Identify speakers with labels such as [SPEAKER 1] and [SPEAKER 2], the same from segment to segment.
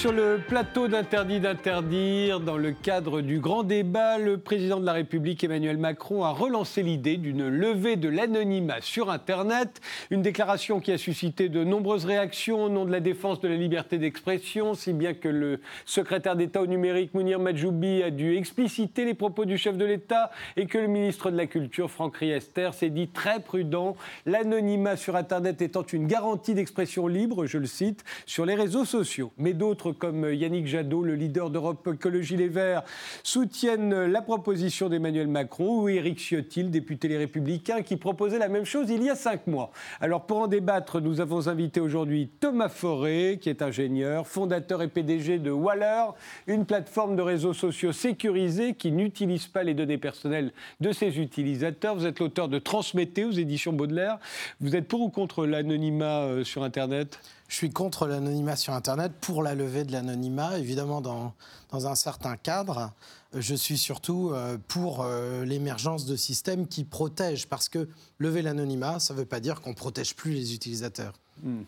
[SPEAKER 1] Sur le plateau d'Interdit d'interdire. Dans le cadre du grand débat, le président de la République Emmanuel Macron a relancé l'idée d'une levée de l'anonymat sur Internet. Une déclaration qui a suscité de nombreuses réactions au nom de la défense de la liberté d'expression, si bien que le secrétaire d'État au numérique Mounir Majoubi a dû expliciter les propos du chef de l'État et que le ministre de la Culture Franck Riester s'est dit très prudent. L'anonymat sur Internet étant une garantie d'expression libre, je le cite, sur les réseaux sociaux mais d'autres comme Yannick Jadot, le leader d'Europe Écologie Les Verts, soutiennent la proposition d'Emmanuel Macron ou Éric Ciotti, député Les Républicains, qui proposait la même chose il y a cinq mois. Alors pour en débattre, nous avons invité aujourd'hui Thomas Forêt, qui est ingénieur, fondateur et PDG de Waller, une plateforme de réseaux sociaux sécurisés qui n'utilise pas les données personnelles de ses utilisateurs. Vous êtes l'auteur de Transmettez aux éditions Baudelaire. Vous êtes pour ou contre l'anonymat euh, sur Internet?
[SPEAKER 2] Je suis contre l'anonymat sur Internet, pour la levée de l'anonymat, évidemment dans, dans un certain cadre. Je suis surtout euh, pour euh, l'émergence de systèmes qui protègent, parce que lever l'anonymat, ça ne veut pas dire qu'on ne protège plus les utilisateurs.
[SPEAKER 1] Hmm.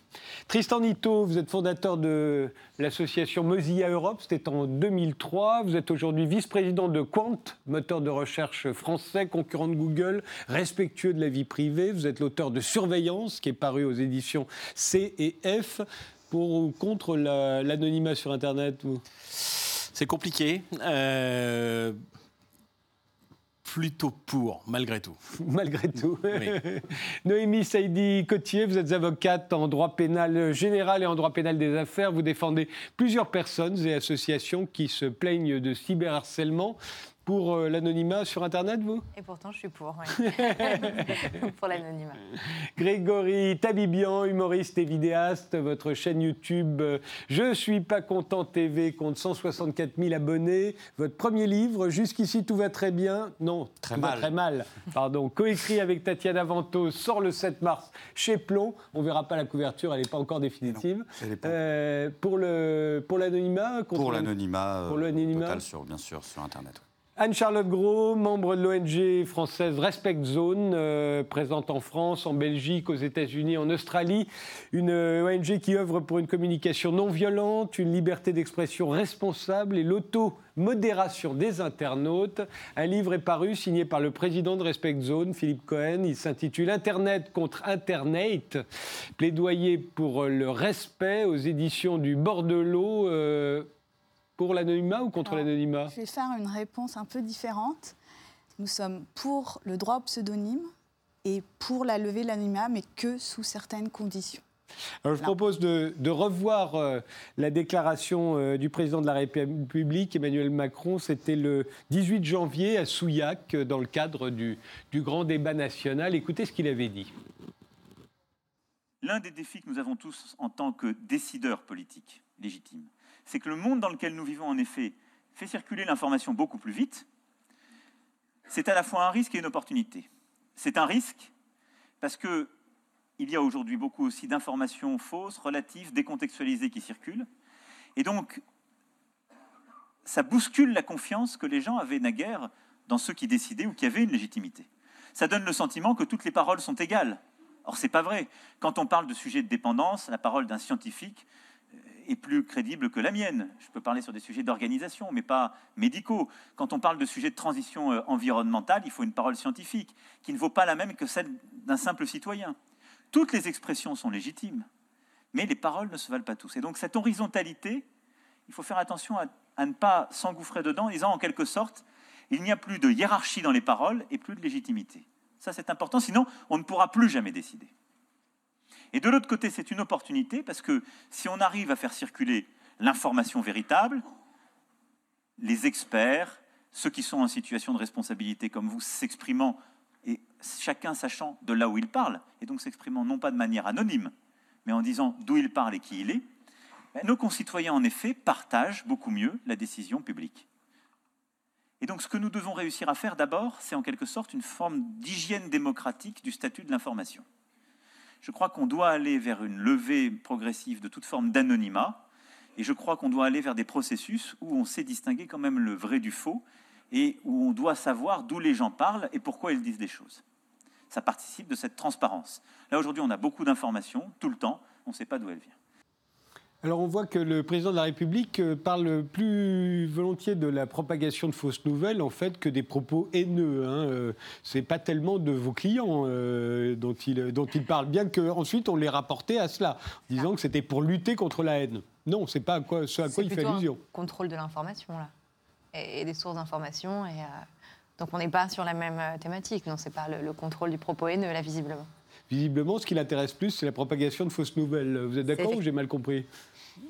[SPEAKER 1] Tristan Nito, vous êtes fondateur de l'association Mozilla Europe, c'était en 2003. Vous êtes aujourd'hui vice-président de Quant, moteur de recherche français, concurrent de Google, respectueux de la vie privée. Vous êtes l'auteur de Surveillance, qui est paru aux éditions C et F. Pour ou contre l'anonymat sur Internet
[SPEAKER 3] C'est compliqué. Euh, plutôt pour, malgré tout.
[SPEAKER 1] malgré tout. Noémie Saïdi-Cotier, vous êtes avocate en droit pénal général et en droit pénal des affaires. Vous défendez plusieurs personnes et associations qui se plaignent de cyberharcèlement pour euh, l'anonymat sur Internet, vous?
[SPEAKER 4] Et pourtant, je suis pour, oui. pour l'anonymat.
[SPEAKER 1] Grégory Tabibian, humoriste et vidéaste, votre chaîne YouTube euh, Je suis pas content TV compte 164 000 abonnés. Votre premier livre, Jusqu'ici tout va très bien. Non,
[SPEAKER 3] très
[SPEAKER 1] tout
[SPEAKER 3] mal.
[SPEAKER 1] va très mal. Pardon. Coécrit avec Tatiana Vento, sort le 7 mars chez Plomb. On verra pas la couverture, elle n'est pas encore définitive.
[SPEAKER 3] Euh,
[SPEAKER 1] pour le pour l'anonymat
[SPEAKER 3] Pour l'anonymat. Pour l'anonymat. Total sur, bien sûr, sur Internet.
[SPEAKER 1] Anne-Charlotte Gros, membre de l'ONG française Respect Zone, euh, présente en France, en Belgique, aux États-Unis, en Australie. Une euh, ONG qui œuvre pour une communication non violente, une liberté d'expression responsable et l'auto-modération des internautes. Un livre est paru signé par le président de Respect Zone, Philippe Cohen. Il s'intitule Internet contre Internet, plaidoyer pour le respect aux éditions du Bordelot. Euh, pour l'anonymat ou contre l'anonymat
[SPEAKER 5] Je vais faire une réponse un peu différente. Nous sommes pour le droit au pseudonyme et pour la levée de l'anonymat, mais que sous certaines conditions.
[SPEAKER 1] Alors, je propose de, revoir euh, la déclaration euh, du président de la République, Emmanuel Macron. C'était le 18 janvier à Souillac, euh, dans le cadre du, du grand débat national. Écoutez ce qu'il avait dit.
[SPEAKER 6] L'un des défis que nous avons tous en tant que décideurs politiques légitimes, c'est que le monde dans lequel nous vivons, en effet, fait circuler l'information beaucoup plus vite. C'est à la fois un risque et une opportunité. C'est un risque parce que il y a aujourd'hui beaucoup aussi d'informations fausses, relatives, décontextualisées qui circulent. Et donc, ça bouscule la confiance que les gens avaient naguère dans ceux qui décidaient ou qui avaient une légitimité. Ça donne le sentiment que toutes les paroles sont égales. Or, c'est pas vrai. Quand on parle de sujet de dépendance, la parole d'un scientifique est plus crédible que la mienne. Je peux parler sur des sujets d'organisation, mais pas médicaux. Quand on parle de sujets de transition euh, environnementale, il faut une parole scientifique qui ne vaut pas la même que celle d'un simple citoyen. Toutes les expressions sont légitimes, mais les paroles ne se valent pas tous. Et donc cette horizontalité, il faut faire attention à, à ne pas s'engouffrer dedans en disant en quelque sorte, il n'y a plus de hiérarchie dans les paroles et plus de légitimité. Ça c'est important, sinon on ne pourra plus jamais décider. Et de l'autre côté, c'est une opportunité parce que si on arrive à faire circuler l'information véritable, les experts, ceux qui sont en situation de responsabilité comme vous, s'exprimant et chacun sachant de là où il parle, et donc s'exprimant non pas de manière anonyme, mais en disant d'où il parle et qui il est, ben, nos concitoyens, en effet, partagent beaucoup mieux la décision publique. Et donc ce que nous devons réussir à faire d'abord, c'est en quelque sorte une forme d'hygiène démocratique du statut de l'information je crois qu'on doit aller vers une levée progressive de toute forme d'anonymat, et je crois qu'on doit aller vers des processus où on sait distinguer quand même le vrai du faux, et où on doit savoir d'où les gens parlent et pourquoi ils disent des choses. Ça participe de cette transparence. Là, aujourd'hui, on a beaucoup d'informations, tout le temps, on ne sait pas d'où elles viennent.
[SPEAKER 1] Alors on voit que le président de la République euh, parle plus volontiers de la propagation de fausses nouvelles en fait que des propos haineux. Hein. Euh, c'est pas tellement de vos clients euh, dont, il, dont il parle, bien qu'ensuite on les rapportait à cela, disant que c'était pour lutter contre la haine. Non, c'est pas à quoi, ce à quoi il fait allusion.
[SPEAKER 4] Un contrôle de l'information là et, des sources d'information et donc on n'est pas sur la même thématique. Non, c'est pas le, le contrôle du propos haineux là visiblement.
[SPEAKER 1] Visiblement, ce qui l'intéresse plus, c'est la propagation de fausses nouvelles. Vous êtes d'accord ou j'ai mal compris?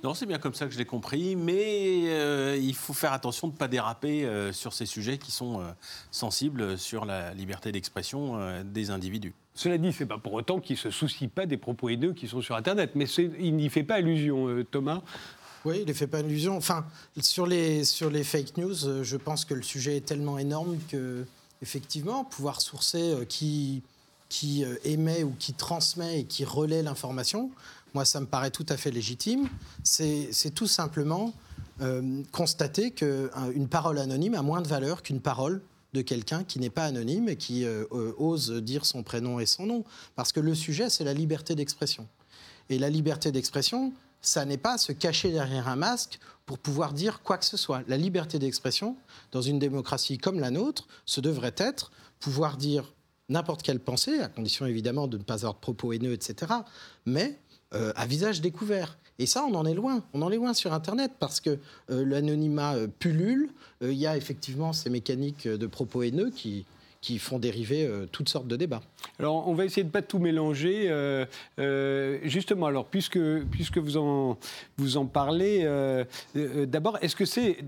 [SPEAKER 7] Non, c'est bien comme ça que je l'ai compris, mais euh, il faut faire attention de ne pas déraper euh, sur ces sujets qui sont euh, sensibles sur la liberté d'expression des individus.
[SPEAKER 1] Cela dit, ce n'est pas pour autant qu'il ne se soucie pas des propos haineux qui sont sur Internet, mais il n'y fait pas allusion, Thomas.
[SPEAKER 2] Oui, il ne fait pas allusion. Enfin, sur les, sur les fake news, je pense que le sujet est tellement énorme que, effectivement, pouvoir sourcer qui, qui émet ou qui transmet et qui relaie l'information, moi ça me paraît tout à fait légitime, c'est tout simplement euh, constater qu'une parole anonyme a moins de valeur qu'une parole de quelqu'un qui n'est pas anonyme et qui euh, euh, ose dire son prénom et son nom. Parce que le sujet, c'est la liberté d'expression. Et la liberté d'expression, ça n'est pas se cacher derrière un masque pour pouvoir dire quoi que ce soit. La liberté d'expression, dans une démocratie comme la nôtre, ce devrait être pouvoir dire n'importe quelle pensée, à condition évidemment de ne pas avoir de propos haineux, etc. Mais euh, à visage découvert. Et ça, on en est loin. On en est loin sur Internet parce que euh, l'anonymat euh, pullule. Il y a effectivement ces mécaniques de propos haineux qui, qui font dériver euh, toutes sortes de débats.
[SPEAKER 1] Alors, on va essayer de ne pas tout mélanger. Euh, euh, justement, alors, puisque, puisque vous, en, vous en parlez, d'abord, est-ce que c'est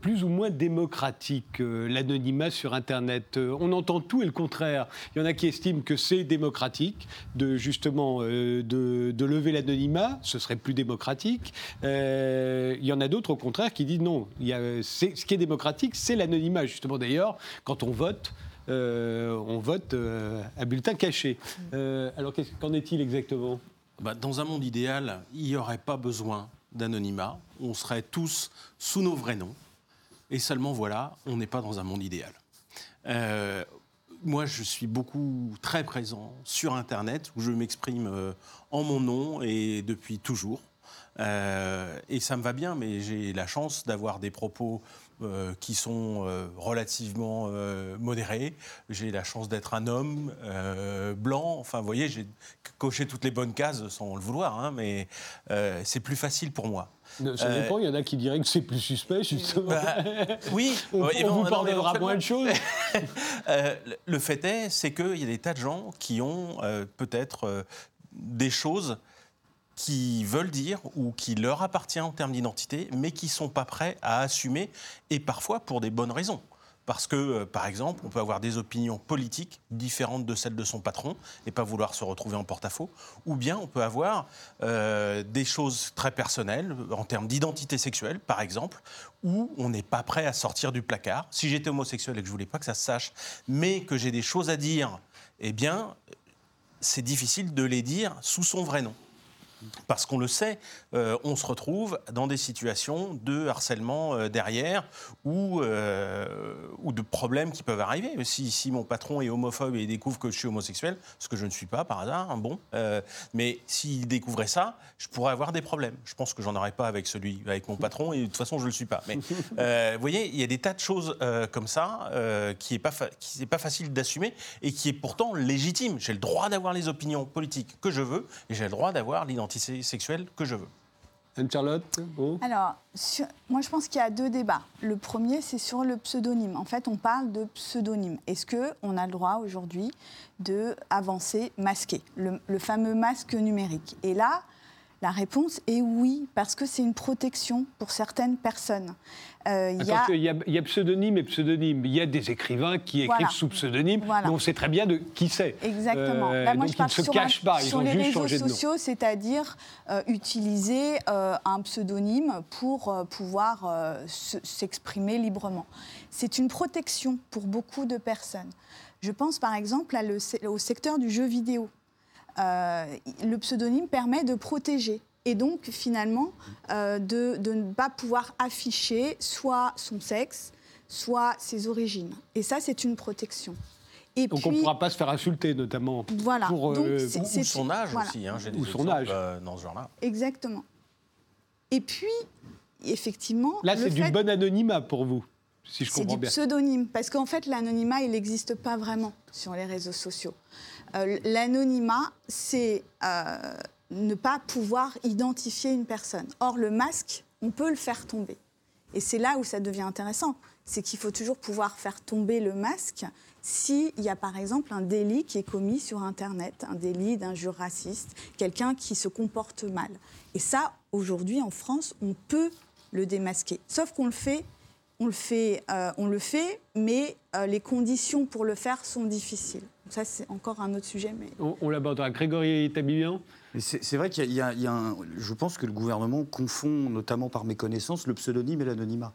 [SPEAKER 1] plus ou moins démocratique, l'anonymat sur Internet? On entend tout et le contraire. Il y en a qui estiment que c'est démocratique, de justement de, de, lever l'anonymat, ce serait plus démocratique. il y en a d'autres, au contraire, qui disent non, il y a, ce qui est démocratique, c'est l'anonymat. Justement, d'ailleurs, quand on vote, on vote euh, à bulletin caché. Euh, alors qu'en est-il exactement?
[SPEAKER 7] Bah, Dans un monde idéal, il n'y aurait pas besoin d'anonymat. On serait tous sous nos vrais noms. Et seulement voilà, on n'est pas dans un monde idéal. moi, je suis beaucoup très présent sur Internet où je m'exprime en mon nom et depuis toujours. et ça me va bien, mais j'ai la chance d'avoir des propos euh, qui sont euh, relativement euh, modérés. J'ai la chance d'être un homme blanc. Enfin, vous voyez, j'ai coché toutes les bonnes cases sans le vouloir, hein, mais c'est plus facile pour moi.
[SPEAKER 1] Ça dépend, il y en a qui diraient que c'est plus suspect, justement. Bah,
[SPEAKER 7] oui,
[SPEAKER 1] on, vous pardonnera moins de choses.
[SPEAKER 7] le fait est, c'est qu'il y a des tas de gens qui ont peut-être des choses qui veulent dire ou qui leur appartient en termes d'identité, mais qui ne sont pas prêts à assumer, et parfois pour des bonnes raisons. Parce que, euh, par exemple, on peut avoir des opinions politiques différentes de celles de son patron et pas vouloir se retrouver en porte-à-faux. Ou bien on peut avoir euh, des choses très personnelles, en termes d'identité sexuelle, par exemple, où on n'est pas prêt à sortir du placard. Si j'étais homosexuel et que je voulais pas que ça se sache, mais que j'ai des choses à dire, eh bien, c'est difficile de les dire sous son vrai nom. Parce qu'on le sait, euh, on se retrouve dans des situations de harcèlement euh, derrière ou, euh, ou de problèmes qui peuvent arriver. Si, si, mon patron est homophobe et il découvre que je suis homosexuel, ce que je ne suis pas par hasard, hein, bon, mais s'il découvrait ça, je pourrais avoir des problèmes. Je pense que j'en aurais pas avec celui, avec mon patron, et de toute façon, je ne le suis pas. Mais vous voyez, il y a des tas de choses comme ça qui n'est pas, qui pas facile d'assumer et qui est pourtant légitime. J'ai le droit d'avoir les opinions politiques que je veux et j'ai le droit d'avoir l'identité sexuelle que je veux.
[SPEAKER 1] Anne-Charlotte
[SPEAKER 5] Alors, moi je pense qu'il y a deux débats. Le premier, c'est sur le pseudonyme. En fait, on parle de pseudonyme. Est-ce qu'on a le droit aujourd'hui d'avancer masqué, le, le, fameux masque numérique? Et là, la réponse est oui, parce que c'est une protection pour certaines personnes.
[SPEAKER 1] Euh, il, y a... pseudonyme et pseudonyme. Il y a des écrivains qui écrivent sous pseudonyme, mais on sait très bien de qui c'est.
[SPEAKER 5] Exactement. Euh, moi, je parle se cachent pas, sur les réseaux sociaux, c'est-à-dire euh, utiliser un pseudonyme pour pouvoir s'exprimer librement. C'est une protection pour beaucoup de personnes. Je pense par exemple au secteur du jeu vidéo. Euh, le pseudonyme permet de protéger et donc finalement euh, de, ne pas pouvoir afficher soit son sexe, soit ses origines. Et ça, c'est une protection.
[SPEAKER 1] Et donc on ne pourra pas se faire insulter, notamment.
[SPEAKER 5] Voilà.
[SPEAKER 7] Pour, euh, ou, son âge aussi, hein,
[SPEAKER 1] j'ai des ou son âge.
[SPEAKER 7] dans ce genre-là.
[SPEAKER 5] Exactement. Et puis, effectivement.
[SPEAKER 1] Là, c'est du bon anonymat pour vous, si je comprends
[SPEAKER 5] bien. C'est du pseudonyme, parce qu'en fait, l'anonymat, il n'existe pas vraiment sur les réseaux sociaux. Euh, l'anonymat, c'est euh, ne pas pouvoir identifier une personne. Or, le masque, on peut le faire tomber. Et c'est là où ça devient intéressant. C'est qu'il faut toujours pouvoir faire tomber le masque s'il y a par exemple un délit qui est commis sur Internet, un délit d'injure raciste, quelqu'un qui se comporte mal. Et ça, aujourd'hui, en France, on peut le démasquer. Sauf qu'on le fait, on le fait, euh, on le fait mais les conditions pour le faire sont difficiles. Ça, c'est encore un autre sujet. Mais...
[SPEAKER 1] On, on l'abordera. Grégory Tabibian
[SPEAKER 3] c'est vrai qu'il y, a, un, je pense que le gouvernement confond, notamment par méconnaissance, le pseudonyme et l'anonymat.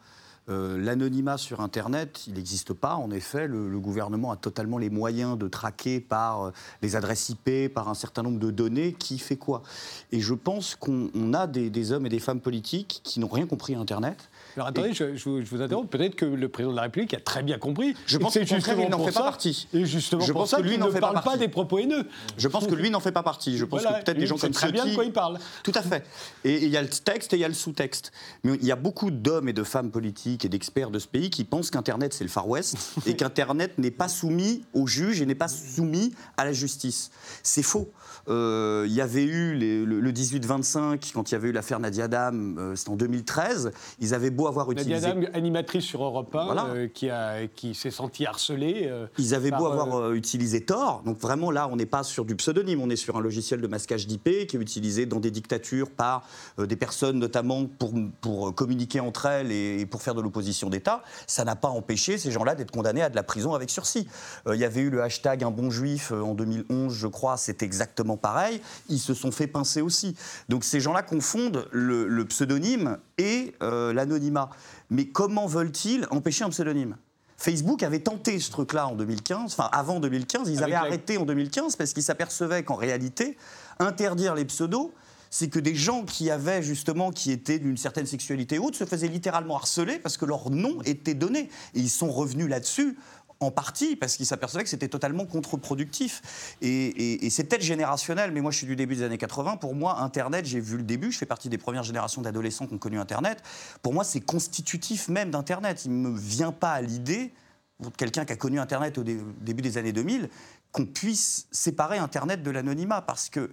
[SPEAKER 3] Euh, l'anonymat sur Internet, il n'existe pas. En effet, le, gouvernement a totalement les moyens de traquer par euh, les adresses IP, par un certain nombre de données, qui fait quoi? Et je pense qu'on a des, hommes et des femmes politiques qui n'ont rien compris à Internet.
[SPEAKER 1] Alors attendez, je, vous interromps. Peut-être que le président de la République a très bien compris.
[SPEAKER 3] Je pense que justement n'en fait pas partie.
[SPEAKER 1] Et justement je pense que lui n'en ne parle pas, des propos haineux.
[SPEAKER 3] Je pense que lui n'en fait pas partie. Je pense que peut-être des gens comme
[SPEAKER 1] très bien de quoi il parle.
[SPEAKER 3] Tout à fait. Et il y a le texte et il y a le sous-texte. Mais il y a beaucoup d'hommes et de femmes politiques et d'experts de ce pays qui pensent qu'Internet c'est le Far West et qu'Internet n'est pas soumis aux juges et n'est pas soumis à la justice. C'est faux. Euh, il y avait eu le, 18-25, quand il y avait eu l'affaire Nadia Adam, euh, c'était en 2013. Ils avaient beau avoir utilisé.
[SPEAKER 1] Nadia Adam, animatrice sur Europe 1, euh, qui, qui s'est sentie harcelée.
[SPEAKER 3] Ils avaient beau avoir utilisé Tor. Donc vraiment, là, on n'est pas sur du pseudonyme, on est sur un logiciel de masquage d'IP qui est utilisé dans des dictatures par des personnes, notamment pour, pour communiquer entre elles et, pour faire de l'opposition d'État. Ça n'a pas empêché ces gens-là d'être condamnés à de la prison avec sursis. Il y avait eu le hashtag Un bon juif en 2011, je crois, c'est exactement pareil, ils se sont fait pincer aussi. Donc ces gens-là confondent le, pseudonyme et euh, l'anonymat. Mais comment veulent-ils empêcher un pseudonyme? Facebook avait tenté ce truc-là en 2015, enfin avant 2015, ils avaient arrêté en 2015 parce qu'ils s'apercevaient qu'en réalité, interdire les pseudos, c'est que des gens qui avaient justement, qui étaient d'une certaine sexualité haute, se faisaient littéralement harceler parce que leur nom était donné. Et ils sont revenus là-dessus en partie parce qu'ils s'apercevaient que c'était totalement contre-productif. Et, c'est peut-être générationnel, mais moi je suis du début des années 80. Pour moi, Internet, j'ai vu le début, je fais partie des premières générations d'adolescents qui ont connu Internet. Pour moi, c'est constitutif même d'Internet. Il ne me vient pas à l'idée, quelqu'un qui a connu Internet au début des années 2000, qu'on puisse séparer Internet de l'anonymat. Parce que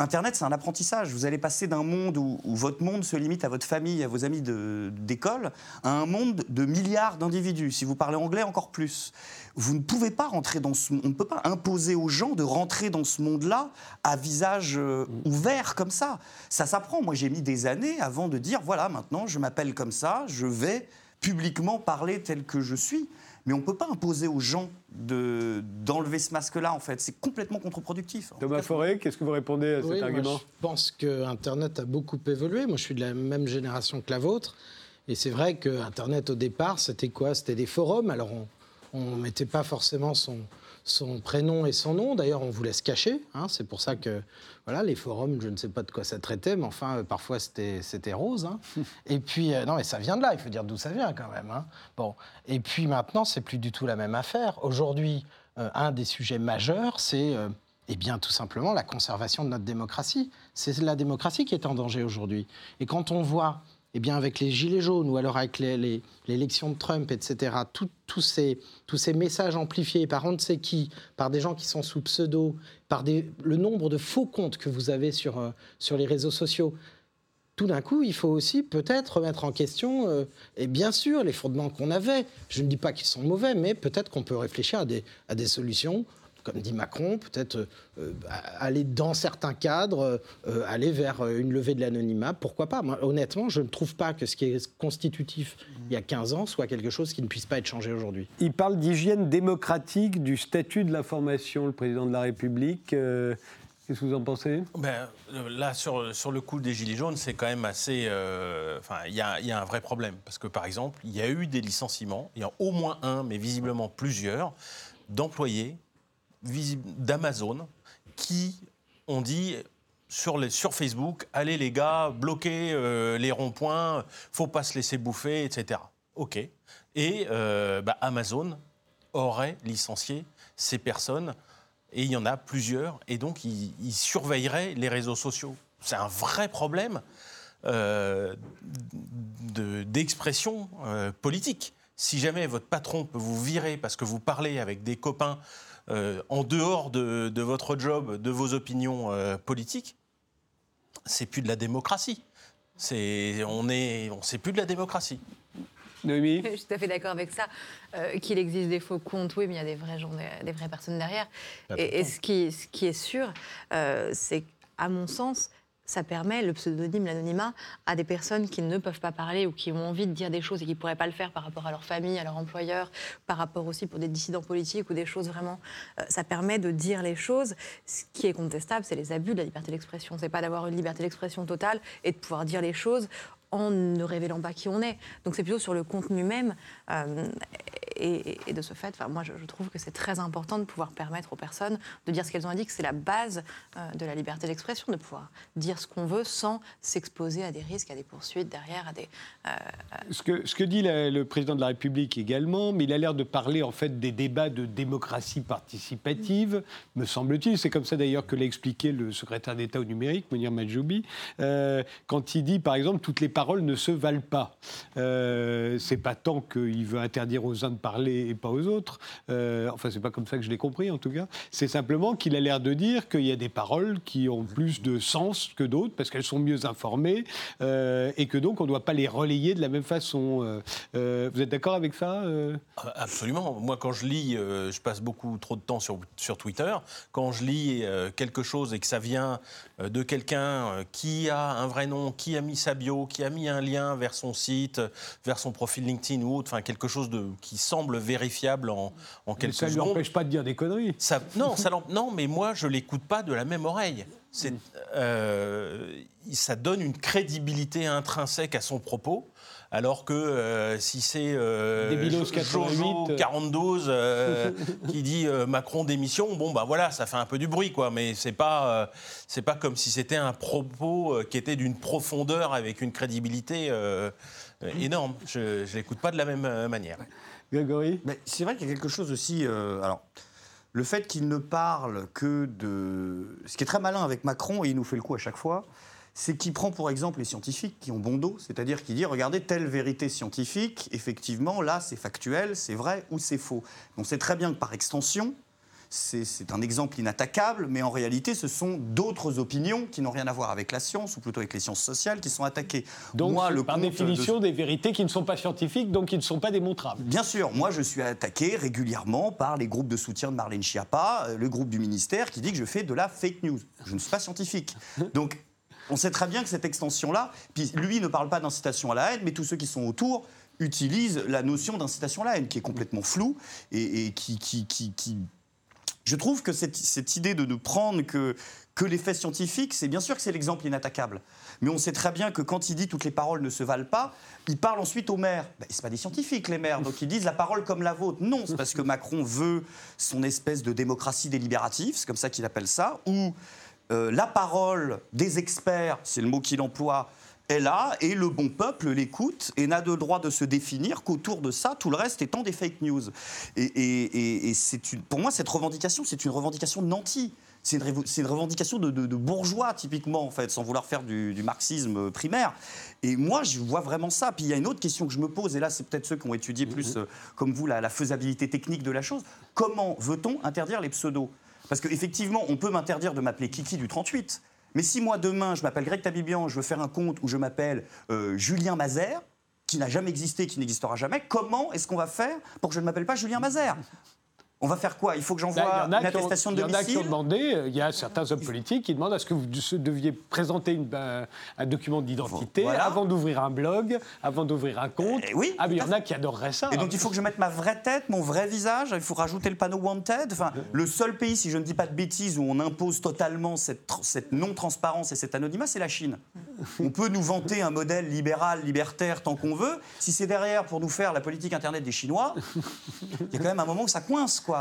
[SPEAKER 3] Internet, c'est un apprentissage. Vous allez passer d'un monde où, votre monde se limite à votre famille, à vos amis d'école, à un monde de milliards d'individus. Si vous parlez anglais, encore plus. Vous ne pouvez pas rentrer dans ce On ne peut pas imposer aux gens de rentrer dans ce monde-là à visage euh, ouvert comme ça. Ça s'apprend. Moi, j'ai mis des années avant de dire voilà, maintenant, je m'appelle comme ça, je vais publiquement parler tel que je suis. Mais on ne peut pas imposer aux gens d'enlever ce masque-là, en fait. C'est complètement contre-productif.
[SPEAKER 1] Thomas Forêt, qu'est-ce que vous répondez à cet argument
[SPEAKER 2] Je pense que Internet a beaucoup évolué. Moi, je suis de la même génération que la vôtre. Et c'est vrai que Internet, au départ, c'était quoi? C'était des forums. Alors, on ne mettait pas forcément son, son prénom et son nom. D'ailleurs, on vous laisse cacher. Hein. C'est pour ça que voilà, les forums, je ne sais pas de quoi ça traitait, mais enfin, euh, parfois c'était rose. Hein. et puis, euh, non, mais ça vient de là. Il faut dire d'où ça vient quand même. Hein. Bon, et puis maintenant, c'est plus du tout la même affaire. Aujourd'hui, euh, un des sujets majeurs, c'est eh bien, tout simplement la conservation de notre démocratie. C'est la démocratie qui est en danger aujourd'hui. Et quand on voit eh bien, avec les gilets jaunes ou alors avec l'élection de Trump, etc., tous ces, messages amplifiés par on ne sait qui, par des gens qui sont sous pseudo, par le nombre de faux comptes que vous avez sur, euh, sur les réseaux sociaux, tout d'un coup, il faut aussi peut-être remettre en question, euh, et bien sûr, les fondements qu'on avait. Je ne dis pas qu'ils sont mauvais, mais peut-être qu'on peut réfléchir à des solutions comme dit Macron, peut-être euh, aller dans certains cadres, euh, aller vers une levée de l'anonymat, pourquoi pas? Honnêtement, je ne trouve pas que ce qui est constitutif il y a 15 ans soit quelque chose qui ne puisse pas être changé aujourd'hui.
[SPEAKER 1] Il parle d'hygiène démocratique, du statut de l'information, le président de la République. Euh, qu'est-ce que vous en pensez?
[SPEAKER 7] Ben, Là, sur, sur le coup des Gilets jaunes, c'est quand même assez. Enfin, il y, y, a un vrai problème. Parce que, par exemple, il y a eu des licenciements, il y a au moins un, mais visiblement plusieurs, d'employés d'Amazon qui ont dit sur, Facebook, allez les gars, bloquez euh, les ronds-points, faut pas se laisser bouffer, etc. Ok. Et euh, bah, Amazon aurait licencié ces personnes, et il y en a plusieurs, et donc ils, surveilleraient les réseaux sociaux. C'est un vrai problème. d'expression politique. Si jamais votre patron peut vous virer parce que vous parlez avec des copains en dehors de, votre job, de vos opinions politiques, c'est plus de la démocratie. C'est, on est, on sait plus de la démocratie.
[SPEAKER 4] Noémie Je suis tout à fait d'accord avec ça. Euh, qu'il existe des faux comptes, oui, mais il y a des vrais gens, des, vraies personnes derrière. Et, ce, qui, ce, qui, est sûr, euh, c'est qu'à mon sens, ça permet, le pseudonyme, l'anonymat, à des personnes qui ne peuvent pas parler ou qui ont envie de dire des choses et qui ne pourraient pas le faire par rapport à leur famille, à leur employeur, par rapport aussi pour des dissidents politiques ou des choses vraiment. Euh, ça permet de dire les choses. Ce qui est contestable, c'est les abus de la liberté d'expression. C'est pas d'avoir une liberté d'expression totale et de pouvoir dire les choses en ne révélant pas qui on est. Donc c'est plutôt sur le contenu même. Euh, et, de ce fait, moi je, trouve que c'est très important de pouvoir permettre aux personnes de dire ce qu'elles ont à dire, que c'est la base euh, de la liberté d'expression, de pouvoir dire ce qu'on veut sans s'exposer à des risques, à des poursuites derrière, à des...
[SPEAKER 1] Euh, ce, que, dit le président de la République également, mais il a l'air de parler en fait des débats de démocratie participative, me semble-t-il. C'est comme ça d'ailleurs que l'a expliqué le secrétaire d'État au numérique, Mounir Majoubi, quand il dit par exemple toutes les paroles ne se valent pas. Euh, c'est pas tant qu'il veut interdire aux uns de parler et pas aux autres. Euh, enfin, c'est pas comme ça que je l'ai compris en tout cas. C'est simplement qu'il a l'air de dire qu'il y a des paroles qui ont plus de sens que d'autres parce qu'elles sont mieux informées euh, et que donc on ne doit pas les relayer de la même façon. Euh, vous êtes d'accord avec ça
[SPEAKER 7] Absolument. Moi, quand je lis, je passe beaucoup trop de temps sur, sur Twitter. Quand je lis quelque chose et que ça vient de quelqu'un qui a un vrai nom, qui a mis sa bio, qui a mis un lien vers son site, vers son profil LinkedIn ou autre, enfin quelque chose de, qui semble vérifiable en, en quelques secondes.
[SPEAKER 1] Ça ne lui empêche pas de dire des conneries.
[SPEAKER 7] Ça, non, ça, non, mais moi je l'écoute pas de la même oreille. C'est, euh, ça donne une crédibilité intrinsèque à son propos. Alors que euh, si c'est euh, Jojo 42 euh, qui dit euh, Macron démission, bon bah voilà, ça fait un peu du bruit quoi, mais c'est pas c'est pas comme si c'était un propos qui était d'une profondeur avec une crédibilité énorme. Je, ne l'écoute pas de la même manière.
[SPEAKER 1] Grégory,
[SPEAKER 3] c'est vrai qu'il y a quelque chose aussi. alors le fait qu'il ne parle que de. Ce qui est très malin avec Macron, et il nous fait le coup à chaque fois, c'est qu'il prend pour exemple les scientifiques qui ont bon dos, c'est-à-dire qu'il dit regardez telle vérité scientifique, effectivement là c'est factuel, c'est vrai ou c'est faux. On sait très bien que par extension, c'est un exemple inattaquable, mais en réalité, ce sont d'autres opinions qui n'ont rien à voir avec la science, ou plutôt avec les sciences sociales, qui sont attaquées.
[SPEAKER 1] Donc, moi, le par définition, des vérités qui ne sont pas scientifiques, donc qui ne sont pas démontrables.
[SPEAKER 3] Bien sûr, moi, je suis attaqué régulièrement par les groupes de soutien de Marlène Schiappa, euh, le groupe du ministère, qui dit que je fais de la fake news. Je ne suis pas scientifique. Donc, on sait très bien que cette extension-là, puis lui ne parle pas d'incitation à la haine, mais tous ceux qui sont autour utilisent la notion d'incitation à la haine, qui est complètement floue et, qui, qui, Je trouve que cette, idée de ne prendre que, que les faits scientifiques, c'est bien sûr que c'est l'exemple inattaquable. Mais on sait très bien que quand il dit toutes les paroles ne se valent pas, il parle ensuite aux maires. Ben, ce pas des scientifiques, les maires. Donc ils disent la parole comme la vôtre. Non, c'est parce que Macron veut son espèce de démocratie délibérative, c'est comme ça qu'il appelle ça, où euh, la parole des experts, c'est le mot qu'il emploie, est là et le bon peuple l'écoute et n'a de droit de se définir qu'autour de ça, tout le reste étant des fake news. Et, pour moi, cette revendication, c'est une revendication nantie. C'est une, revendication de, bourgeois, typiquement, en fait, sans vouloir faire du, marxisme primaire. Et moi, je vois vraiment ça. Puis il y a une autre question que je me pose, et là, c'est peut-être ceux qui ont étudié plus, euh, comme vous, la, la faisabilité technique de la chose. Comment veut-on interdire les pseudos? Parce qu'effectivement, on peut m'interdire de m'appeler Kiki du 38. Mais si moi, demain, je m'appelle Greg Tabibian, je veux faire un compte où je m'appelle euh, Julien Mazer, qui n'a jamais existé, qui n'existera jamais, comment est-ce qu'on va faire pour que je ne m'appelle pas Julien Mazer on va faire quoi? Il faut que j'envoie bah, une attestation de domicile
[SPEAKER 1] Il y en a qui ont demandé, euh, il y a certains hommes politiques qui demandent à ce que vous deviez présenter ben, un document d'identité avant d'ouvrir un blog, avant d'ouvrir un compte.
[SPEAKER 3] Eh oui,
[SPEAKER 1] ah, mais il y en a qui adoreraient ça.
[SPEAKER 3] Et donc il faut que je mette ma vraie tête, mon vrai visage, il faut rajouter le panneau wanted. Enfin, le seul pays, si je ne dis pas de bêtises, où on impose totalement cette, cette non-transparence et cet anonymat, c'est la Chine. On peut nous vanter un modèle libéral, libertaire tant qu'on veut. Si c'est derrière pour nous faire la politique Internet des Chinois, il y a quand même un moment où ça coince, quoi.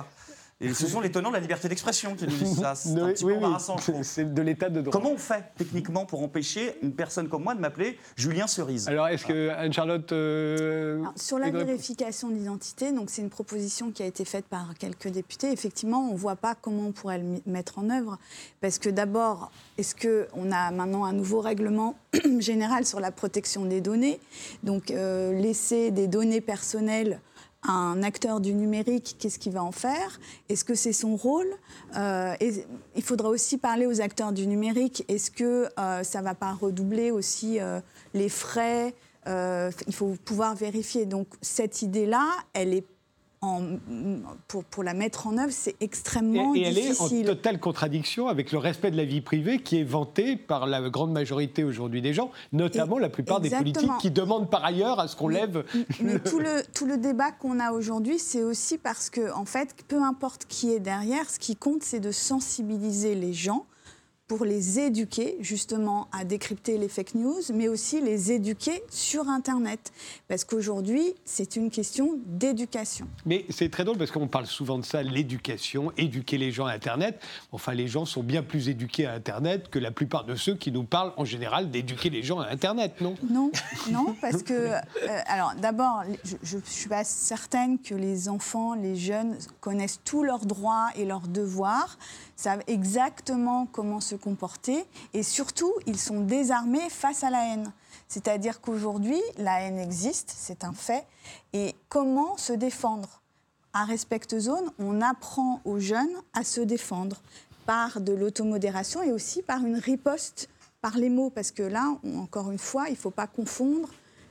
[SPEAKER 3] Et ce sont les tenants de la liberté d'expression qui nous disent ça. C'est un petit peu embarrassant,
[SPEAKER 1] C'est de l'état de droit.
[SPEAKER 3] Comment on fait techniquement pour empêcher une personne comme moi de m'appeler Julien Cerise?
[SPEAKER 1] Alors, est-ce que Anne-Charlotte. Euh,
[SPEAKER 5] sur la vérification d'identité, donc c'est une proposition qui a été faite par quelques députés. Effectivement, on ne voit pas comment on pourrait le mettre en œuvre. Parce que d'abord, est-ce qu'on a maintenant un nouveau règlement général sur la protection des données? Donc, euh, laisser des données personnelles un acteur du numérique, qu'est-ce qu'il va en faire? Est-ce que c'est son rôle? Euh, Il faudra aussi parler aux acteurs du numérique. Est-ce que euh, ça ne va pas redoubler aussi euh, les frais? Il faut pouvoir vérifier. Donc cette idée-là, elle est pour, pour, la mettre en œuvre, c'est extrêmement difficile.
[SPEAKER 1] Et elle est en totale contradiction avec le respect de la vie privée qui est vanté par la grande majorité aujourd'hui des gens, notamment la plupart des politiques qui demandent par ailleurs à ce qu'on lève.
[SPEAKER 5] Mais tout, le, tout le débat qu'on a aujourd'hui, c'est aussi parce que, en fait, peu importe qui est derrière, ce qui compte, c'est de sensibiliser les gens pour les éduquer justement à décrypter les fake news, mais aussi les éduquer sur Internet. Parce qu'aujourd'hui, c'est une question d'éducation.
[SPEAKER 1] Mais c'est très drôle parce qu'on parle souvent de ça, l'éducation, éduquer les gens à Internet. Enfin, les gens sont bien plus éduqués à Internet que la plupart de ceux qui nous parlent en général d'éduquer les gens à Internet, non?
[SPEAKER 5] Non, non, parce que, euh, alors d'abord, je ne suis pas certaine que les enfants, les jeunes connaissent tous leurs droits et leurs devoirs savent exactement comment se comporter et surtout, ils sont désarmés face à la haine. C'est-à-dire qu'aujourd'hui, la haine existe, c'est un fait, et comment se défendre? À Respect Zone, on apprend aux jeunes à se défendre par de l'automodération et aussi par une riposte par les mots, parce que là, encore une fois, il ne faut pas confondre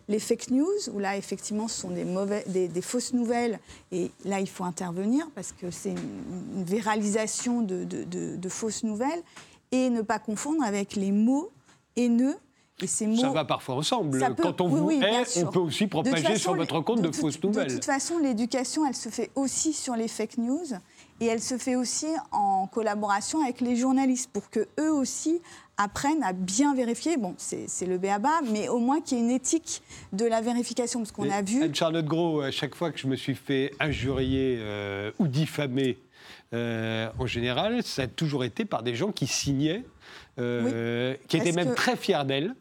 [SPEAKER 5] les fake news, où là, effectivement, ce sont des, mauvais, des, fausses nouvelles, et là, il faut intervenir parce que c'est une, viralisation de, de, fausses nouvelles, et ne pas confondre avec les mots haineux. Et ces mots,
[SPEAKER 1] ça va parfois ensemble. Quand on vous hait, on peut aussi propager sur votre compte de, fausses nouvelles.
[SPEAKER 5] De toute façon, l'éducation, elle se fait aussi sur les fake news. Et elle se fait aussi en collaboration avec les journalistes pour que eux aussi apprennent à bien vérifier. Bon, c'est le béaba, mais au moins qu'il y ait une éthique de la vérification, parce qu'on a vu.
[SPEAKER 1] Charlotte Gros, à chaque fois que je me suis fait injurier euh, ou diffamer, euh, en général, ça a toujours été par des gens qui signaient euh, qui étaient même très fiers d'elle.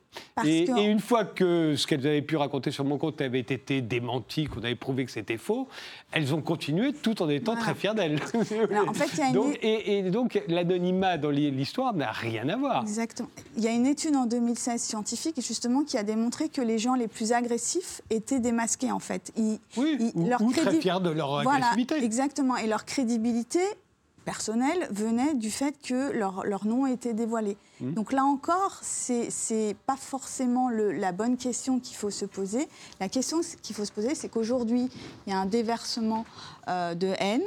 [SPEAKER 1] Et, une fois que ce qu'elles avaient pu raconter sur mon compte avait été démenti, qu'on avait prouvé que c'était faux, elles ont continué tout en étant très fières d'elles.
[SPEAKER 5] en fait, a
[SPEAKER 1] donc, et, donc l'anonymat dans l'histoire n'a rien à voir.
[SPEAKER 5] Exactement. Il y a une étude en 2016 scientifique justement qui a démontré que les gens les plus agressifs étaient démasqués en fait.
[SPEAKER 1] Ils, oui, ou, très fiers de leur agressivité.
[SPEAKER 5] Exactement. Et leur crédibilité personnel venait du fait que leur, leur nom était dévoilé. Mmh. Donc là encore, ce n'est pas forcément la bonne question qu'il faut se poser. La question qu'il faut se poser, c'est qu'aujourd'hui, il y a un déversement euh, de haine,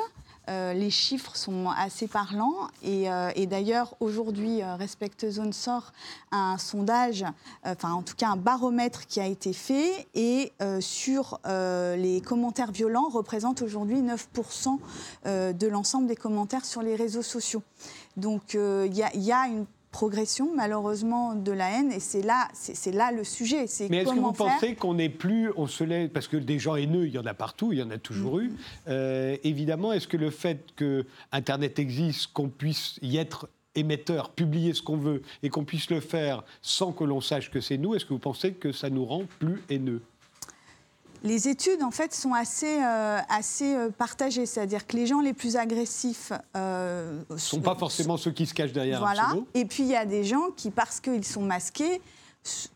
[SPEAKER 5] euh, les chiffres sont assez parlants. Et, euh, d'ailleurs, aujourd'hui, euh, Respect Zone sort un sondage, enfin en tout cas un baromètre qui a été fait. Et sur les commentaires violents, représente aujourd'hui 9% de l'ensemble des commentaires sur les réseaux sociaux. Donc il y, y, a une progression, malheureusement, de la haine. Et c'est là, c'est là le sujet.
[SPEAKER 1] Mais est-ce que vous pensez qu'on n'est plus, on se lève, parce que des gens haineux, il y en a partout, il y en a toujours eu. Euh, évidemment, est-ce que le fait que Internet existe, qu'on puisse y être émetteur, publier ce qu'on veut, et qu'on puisse le faire sans que l'on sache que c'est nous, est-ce que vous pensez que ça nous rend plus haineux?
[SPEAKER 5] Les études, en fait, sont assez, euh, assez euh, partagées. C'est-à-dire que les gens les plus agressifs...
[SPEAKER 1] ne euh, sont pas forcément ceux qui se cachent derrière
[SPEAKER 5] voilà.
[SPEAKER 1] un pseudo.
[SPEAKER 5] Et puis, il y a des gens qui, parce qu'ils sont masqués,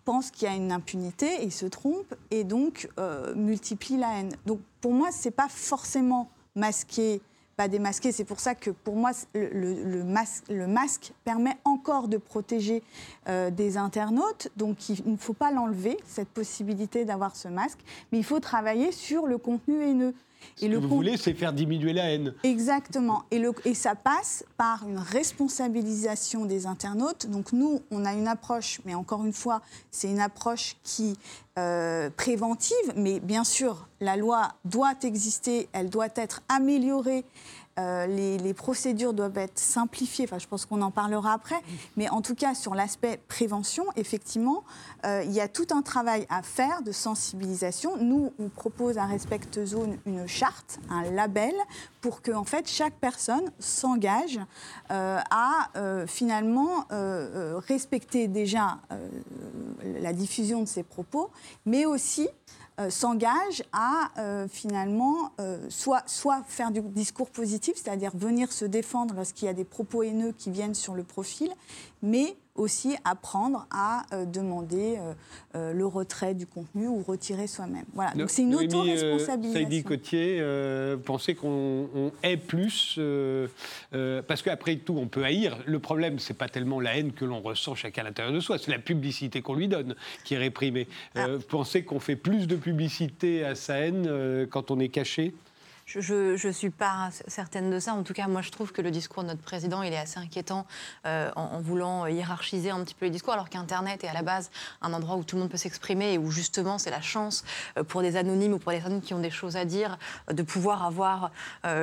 [SPEAKER 5] pensent qu'il y a une impunité et se trompent, et donc multiplient la haine. Donc, pour moi, ce n'est pas forcément masqué pas démasquer. C'est pour ça que pour moi, le, masque, permet encore de protéger euh, des internautes. Donc il ne faut pas l'enlever, cette possibilité d'avoir ce masque, mais il faut travailler sur le contenu haineux.
[SPEAKER 1] Ce que vous voulez, c'est faire diminuer la haine.
[SPEAKER 5] Exactement. Et, le, et ça passe par une responsabilisation des internautes. Donc nous, on a une approche, mais encore une fois, c'est une approche qui euh, préventive. Mais bien sûr, la loi doit exister, elle doit être améliorée les, procédures doivent être simplifiées. Enfin, je pense qu'on en parlera après. Mais en tout cas, sur l'aspect prévention, effectivement, il y a tout un travail à faire de sensibilisation. Nous, on propose à Respect Zone une charte, un label, pour que en fait, chaque personne s'engage à finalement respecter déjà la diffusion de ses propos, mais aussi euh, s'engage à euh, finalement euh, soit, soit faire du discours positif, c'est-à-dire venir se défendre lorsqu'il y a des propos haineux qui viennent sur le profil, mais aussi apprendre à euh, demander euh, euh, le retrait du contenu ou retirer soi-même. Voilà, donc c'est une auto-responsabilisation.
[SPEAKER 1] Saïdi Cotier, pensez qu'on hait plus, parce qu'après tout, on peut haïr. Le problème, c'est pas tellement la haine que l'on ressent chacun à l'intérieur de soi, c'est la publicité qu'on lui donne qui est réprimée. Ah. Vous pensez qu'on fait plus de publicité à sa haine quand on est caché?
[SPEAKER 4] Je ne suis pas certaine de ça. En tout cas, moi, je trouve que le discours de notre président, il est assez inquiétant euh, en, voulant hiérarchiser un petit peu les discours, alors qu'Internet est à la base un endroit où tout le monde peut s'exprimer et où justement c'est la chance euh, pour des anonymes ou pour des personnes qui ont des choses à dire euh, de pouvoir avoir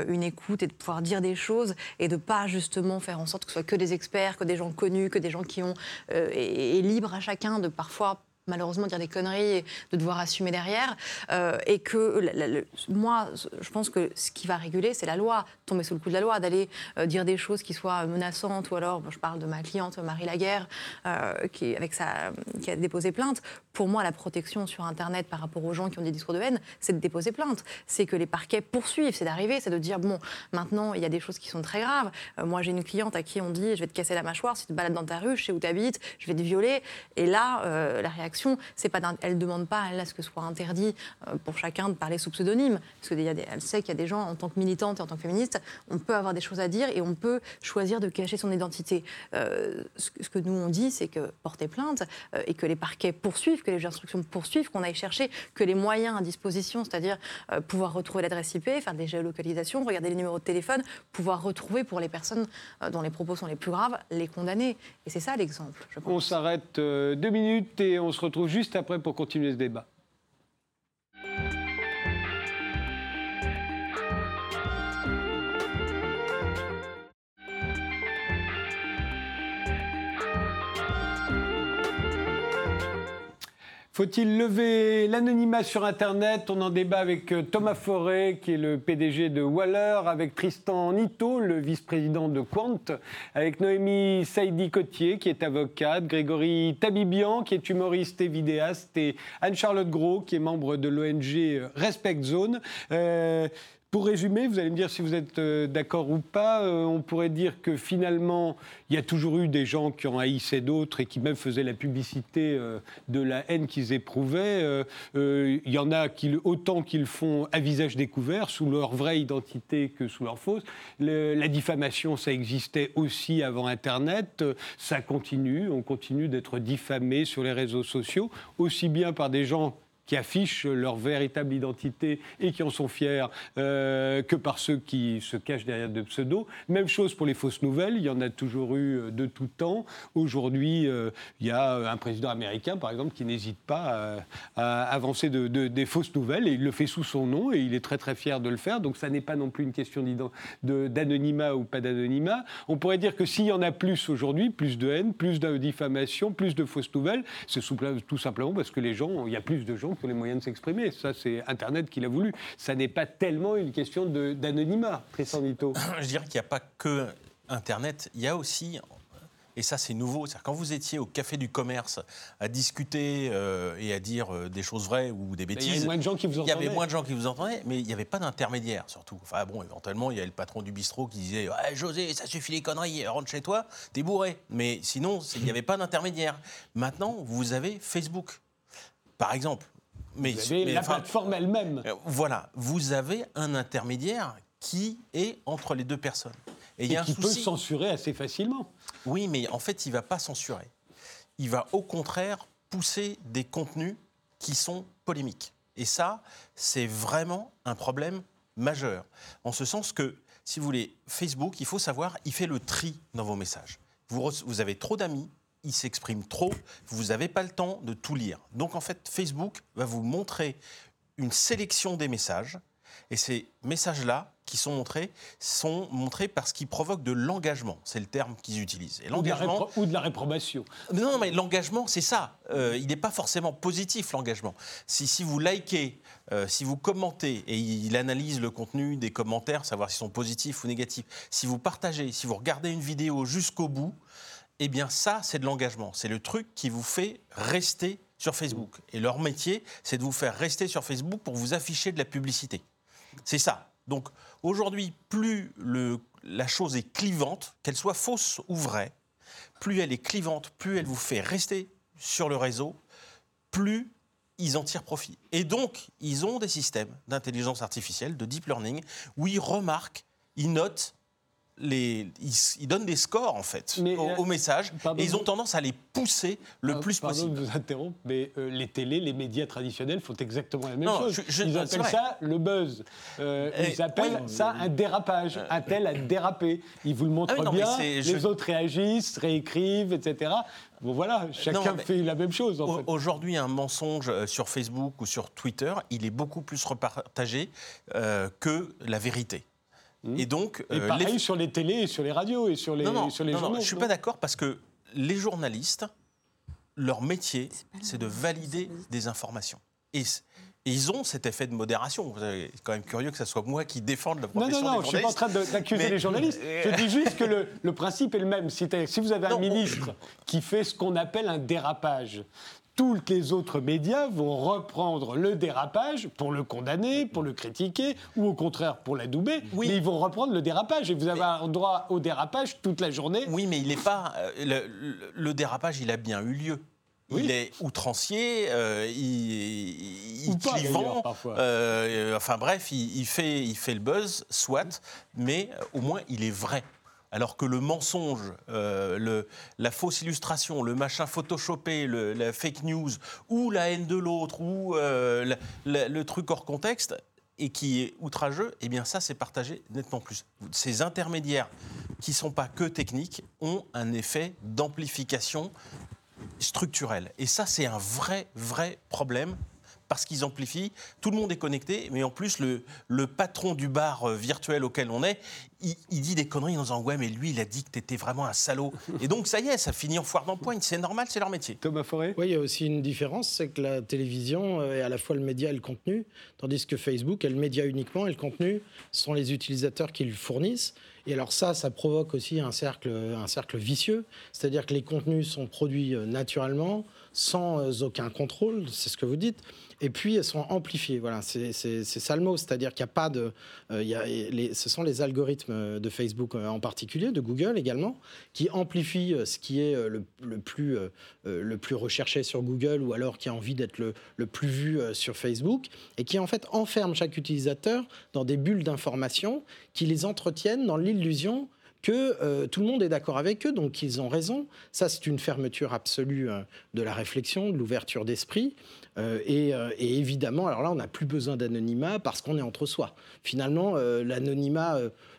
[SPEAKER 4] une écoute et de pouvoir dire des choses et de pas justement faire en sorte que ce soit que des experts, que des gens connus, que des gens qui ont et libre à chacun de parfois malheureusement dire des conneries et de devoir assumer derrière. Euh, et que moi, je pense que ce qui va réguler, c'est la loi, tomber sous le coup de la loi, d'aller euh, dire des choses qui soient menaçantes. Ou alors, je parle de ma cliente Marie Laguerre, euh, qui, avec qui a déposé plainte. Pour moi, la protection sur Internet par rapport aux gens qui ont des discours de haine, c'est de déposer plainte. C'est que les parquets poursuivent, c'est d'arriver, c'est de dire, bon, maintenant, il y a des choses qui sont très graves. moi, j'ai une cliente à qui on dit, je vais te casser la mâchoire si tu te balades dans ta rue, je sais où tu habites, je vais te violer. Et là, la réaction c'est pas elle demande pas elle, à ce que ce soit interdit euh, pour chacun de parler sous pseudonyme. Parce qu'elle sait qu'il y a des gens, en tant que militante et en tant que féministe, on peut avoir des choses à dire et on peut choisir de cacher son identité. Euh, ce, que nous on dit, c'est que porter plainte euh, et que les parquets poursuivent, que les instructions poursuivent, qu'on aille chercher, que les moyens à disposition, c'est-à-dire pouvoir retrouver l'adresse IP, faire des géolocalisations, regarder les numéros de téléphone, pouvoir retrouver pour les personnes dont les propos sont les plus graves, les condamner. Et c'est ça l'exemple.
[SPEAKER 1] On s'arrête deux minutes et on se retrouve juste après pour continuer ce débat. Faut-il lever l'anonymat sur Internet? On en débat avec euh, Thomas Forêt, qui est le PDG de Waller, avec Tristan Nito, le vice-président de Quant, avec Noémie Saidi-Cotier, qui est avocate, Grégory Tabibian, qui est humoriste et vidéaste, et Anne-Charlotte Gros, qui est membre de l'ONG euh, Respect Zone. Euh, pour résumer, vous allez me dire si vous êtes euh, d'accord ou pas, euh, on pourrait dire que finalement, il y a toujours eu des gens qui ont haïssé d'autres et qui même faisaient la publicité euh, de la haine qu'ils éprouvaient. il y en a qui, autant qu'ils font à visage découvert, sous leur vraie identité que sous leur fausse. la diffamation, ça existait aussi avant Internet, ça continue, on continue d'être diffamé sur les réseaux sociaux, aussi bien par des gens qui affichent leur véritable identité et qui en sont fiers euh, que par ceux qui se cachent derrière de pseudos. Même chose pour les fausses nouvelles, il y en a toujours eu euh, de tout temps. Aujourd'hui, euh, il y a un président américain, par exemple, qui n'hésite pas à, avancer de, des fausses nouvelles et il le fait sous son nom et il est très très fier de le faire. Donc ça n'est pas non plus une question d'anonymat ou pas d'anonymat. On pourrait dire que s'il y en a plus aujourd'hui, plus de haine, plus de diffamation, plus de fausses nouvelles, c'est tout simplement parce que les gens, il y a plus de gens pour les moyens de s'exprimer. Ça, c'est Internet qui l'a voulu. Ça n'est pas tellement une question d'anonymat, Tristan Nito.
[SPEAKER 7] Je dirais qu'il n'y a pas que Internet. Il y a aussi et ça, c'est nouveau. quand vous étiez au café du commerce à discuter euh, et à dire euh, des choses vraies ou des bêtises. Il y avait
[SPEAKER 1] moins de gens qui vous entendaient.
[SPEAKER 7] Il y avait moins de gens qui vous entendaient, mais il n'y avait pas d'intermédiaire, surtout. Enfin, bon, éventuellement, il y avait le patron du bistrot qui disait José, ça suffit les conneries, rentre chez toi, t'es bourré. Mais sinon, il n'y avait pas d'intermédiaire. Maintenant, vous avez Facebook. Par exemple,
[SPEAKER 1] mais, vous avez la plateforme elle-même.
[SPEAKER 7] Euh, voilà, vous avez un intermédiaire qui est entre les deux personnes.
[SPEAKER 1] Et, y a qui peut censurer assez facilement.
[SPEAKER 7] Oui, mais en fait, il ne va pas censurer. Il va au contraire pousser des contenus qui sont polémiques. Et ça, c'est vraiment un problème majeur. En ce sens que, si vous voulez, Facebook, il faut savoir, il fait le tri dans vos messages. Vous, vous avez trop d'amis, il s'exprime trop, vous n'avez pas le temps de tout lire. Donc en fait, Facebook va vous montrer une sélection des messages Et ces messages-là qui sont montrés sont montrés parce qu'ils provoquent de l'engagement. C'est le terme qu'ils utilisent.
[SPEAKER 1] Et l'engagement ou, de la réprobation.
[SPEAKER 7] Non, mais l'engagement, c'est ça. Euh, il n'est pas forcément positif l'engagement. Si, si vous likez, euh, si vous commentez et il analyse le contenu des commentaires, savoir s'ils sont positifs ou négatifs. Si vous partagez, si vous regardez une vidéo jusqu'au bout, eh bien ça, c'est de l'engagement. C'est le truc qui vous fait rester sur Facebook. Et leur métier, c'est de vous faire rester sur Facebook pour vous afficher de la publicité. C'est ça. Donc aujourd'hui, plus la chose est clivante, qu'elle soit fausse ou vraie, plus elle est clivante, plus elle vous fait rester sur le réseau, plus ils en tirent profit. Et donc, ils ont des systèmes d'intelligence artificielle, de deep learning, où ils remarquent, ils notent les, ils, donnent des scores en fait aux, messages et ils ont tendance à les pousser le ah, plus
[SPEAKER 1] pardon
[SPEAKER 7] possible.
[SPEAKER 1] de vous interrompre, mais euh, les télés, les médias traditionnels font exactement la même chose. ils appellent ça le buzz. Euh, ils appellent ça un dérapage. Un tel a dérapé. Ils vous le montrent ah bien. Les autres réagissent, réécrivent, etc. Bon voilà, chacun fait la même chose. En
[SPEAKER 7] Aujourd'hui, un mensonge euh, sur Facebook ou sur Twitter, il est beaucoup plus repartagé que la vérité.
[SPEAKER 1] Mmh. Et donc, et euh, pareil sur les télés et sur les radios et sur les, sur les journaux.
[SPEAKER 7] je ne suis pas d'accord parce que les journalistes, leur métier, c'est de valider des informations. Et, ils ont cet effet de modération. C'est quand même curieux que ce soit moi qui défende la profession
[SPEAKER 1] Non, non, non, je ne suis pas en train d'accuser les journalistes. Je dis juste que le, le principe est le même. Si, si vous avez un ministre qui fait ce qu'on appelle un dérapage, tous les autres médias vont reprendre le dérapage pour le condamner, pour le critiquer, ou au contraire pour l'adouber. Oui. Mais ils vont reprendre le dérapage et vous avez un droit au dérapage toute la journée.
[SPEAKER 7] Oui, mais il n'est pas. Euh, le, dérapage, il a bien eu lieu. Il est outrancier, euh, il, il clivant, euh, enfin bref, il, il, fait, il fait le buzz, soit, mais au moins il est vrai alors que le mensonge, euh, la fausse illustration, le machin photoshopé, la fake news, ou la haine de l'autre, ou euh, le truc hors contexte, et qui est outrageux, eh bien ça, c'est partagé nettement plus. Ces intermédiaires, qui ne sont pas que techniques, ont un effet d'amplification structurelle. Et ça, c'est un vrai, vrai problème parce qu'ils amplifient. Tout le monde est connecté, mais en plus, le, patron du bar euh, virtuel auquel on est, il, dit des conneries en disant Ouais, mais lui, il a dit que t'étais vraiment un salaud. Et donc, ça y est, ça finit en foire d'empoigne. C'est normal, c'est leur métier.
[SPEAKER 1] Thomas Forêt
[SPEAKER 2] Oui, il y a aussi une différence c'est que la télévision est à la fois le média et le contenu, tandis que Facebook est le média uniquement et le contenu sont les utilisateurs qui le fournissent. Et alors ça, ça provoque aussi un cercle, un cercle vicieux, c'est-à-dire que les contenus sont produits euh, naturellement, sans euh, aucun contrôle, c'est ce que vous dites et puis elles sont amplifiées. Voilà, c'est ça le mot, c'est-à-dire qu'il n'y a pas de. Euh, il y a les, ce sont les algorithmes de Facebook euh, en particulier, de Google également, qui amplifient euh, ce qui est le, plus, recherché sur Google ou alors qui a envie d'être le, plus vu sur Facebook et qui en fait enferment chaque utilisateur dans des bulles d'information qui les entretiennent dans l'illusion que tout le monde est d'accord avec eux, donc ils ont raison. Ça, c'est une fermeture absolue de la réflexion, de l'ouverture d'esprit. Euh, euh, et, évidemment, alors là, on n'a plus besoin d'anonymat parce qu'on est entre soi. Finalement,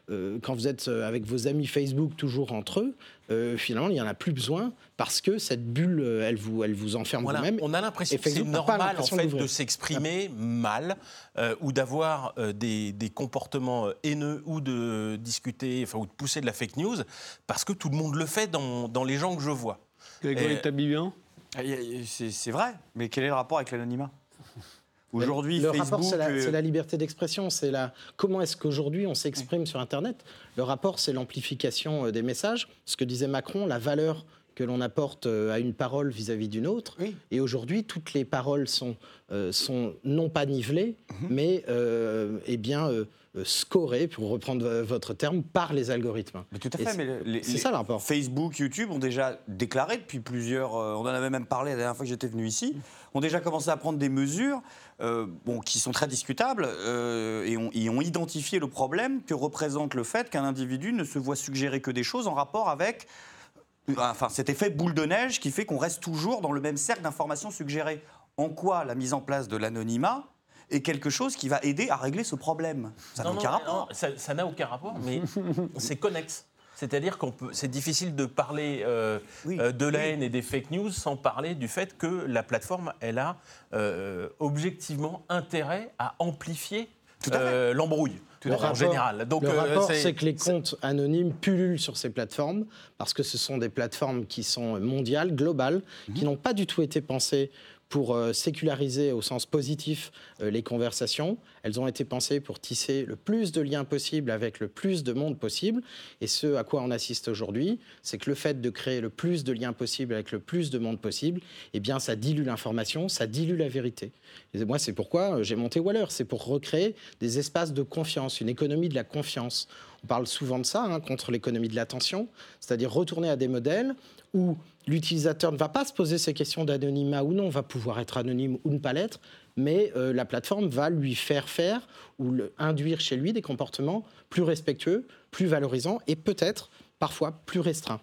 [SPEAKER 2] euh, quand vous êtes avec vos amis Facebook toujours entre eux, finalement, il n'y en a plus besoin parce que cette bulle, elle vous, elle vous enferme vous-même.
[SPEAKER 7] On a l'impression que c'est normal en fait de s'exprimer mal ou d'avoir des, comportements haineux ou de discuter, enfin, ou de pousser de la fake news parce que tout le monde le fait dans, dans les gens que je vois.
[SPEAKER 1] Grégory Tabibian
[SPEAKER 3] ah, c'est vrai, mais quel est le rapport avec l'anonymat?
[SPEAKER 2] Aujourd'hui, le rapport, c'est la, liberté d'expression. C'est la comment est-ce qu'aujourd'hui on s'exprime sur Internet? Le rapport, c'est l'amplification euh, des messages. Ce que disait Macron, la valeur que l'on apporte euh, à une parole vis-à-vis d'une autre. Et aujourd'hui, toutes les paroles sont, euh, sont non pas nivelées, mhm. mais eh bien euh, scoré, pour reprendre votre terme, par les algorithmes.
[SPEAKER 3] Mais tout à fait, mais c'est ça le rapport. Facebook, YouTube ont déjà déclaré depuis plusieurs, euh, on en avait même parlé la dernière fois que j'étais venu ici, ont déjà commencé à prendre des mesures euh, bon, qui sont très discutables et, ont, ont, identifié le problème que représente le fait qu'un individu ne se voit suggérer que des choses en rapport avec enfin, cet effet boule de neige qui fait qu'on reste toujours dans le même cercle d'informations suggérées. En quoi la mise en place de l'anonymat est quelque chose qui va aider à régler ce problème.
[SPEAKER 7] Ça n'a aucun rapport. ça n'a aucun rapport, mais c'est connexe. C'est-à-dire qu'on peut, c'est difficile de parler euh, euh, de la haine et des fake news sans parler du fait que la plateforme, elle a euh, objectivement intérêt à amplifier l'embrouille en général.
[SPEAKER 2] Donc, le rapport, c'est que les comptes anonymes pullulent sur ces plateformes parce que ce sont des plateformes qui sont mondiales, globales, qui mhm. n'ont pas du tout été pensées pour euh, séculariser au sens positif euh, les conversations. Elles ont été pensées pour tisser le plus de liens possible avec le plus de monde possible. Et ce à quoi on assiste aujourd'hui, c'est que le fait de créer le plus de liens possible avec le plus de monde possible, eh bien, ça dilue l'information, ça dilue la vérité. Et moi, c'est pourquoi euh, j'ai monté Waller. C'est pour recréer des espaces de confiance, une économie de la confiance. On parle souvent de ça hein, contre l'économie de l'attention, c'est-à-dire retourner à des modèles où l'utilisateur ne va pas se poser ces questions d'anonymat ou non, va pouvoir être anonyme ou ne pas l'être, mais euh, la plateforme va lui faire faire ou induire chez lui des comportements plus respectueux, plus valorisants et peut-être parfois plus restreints.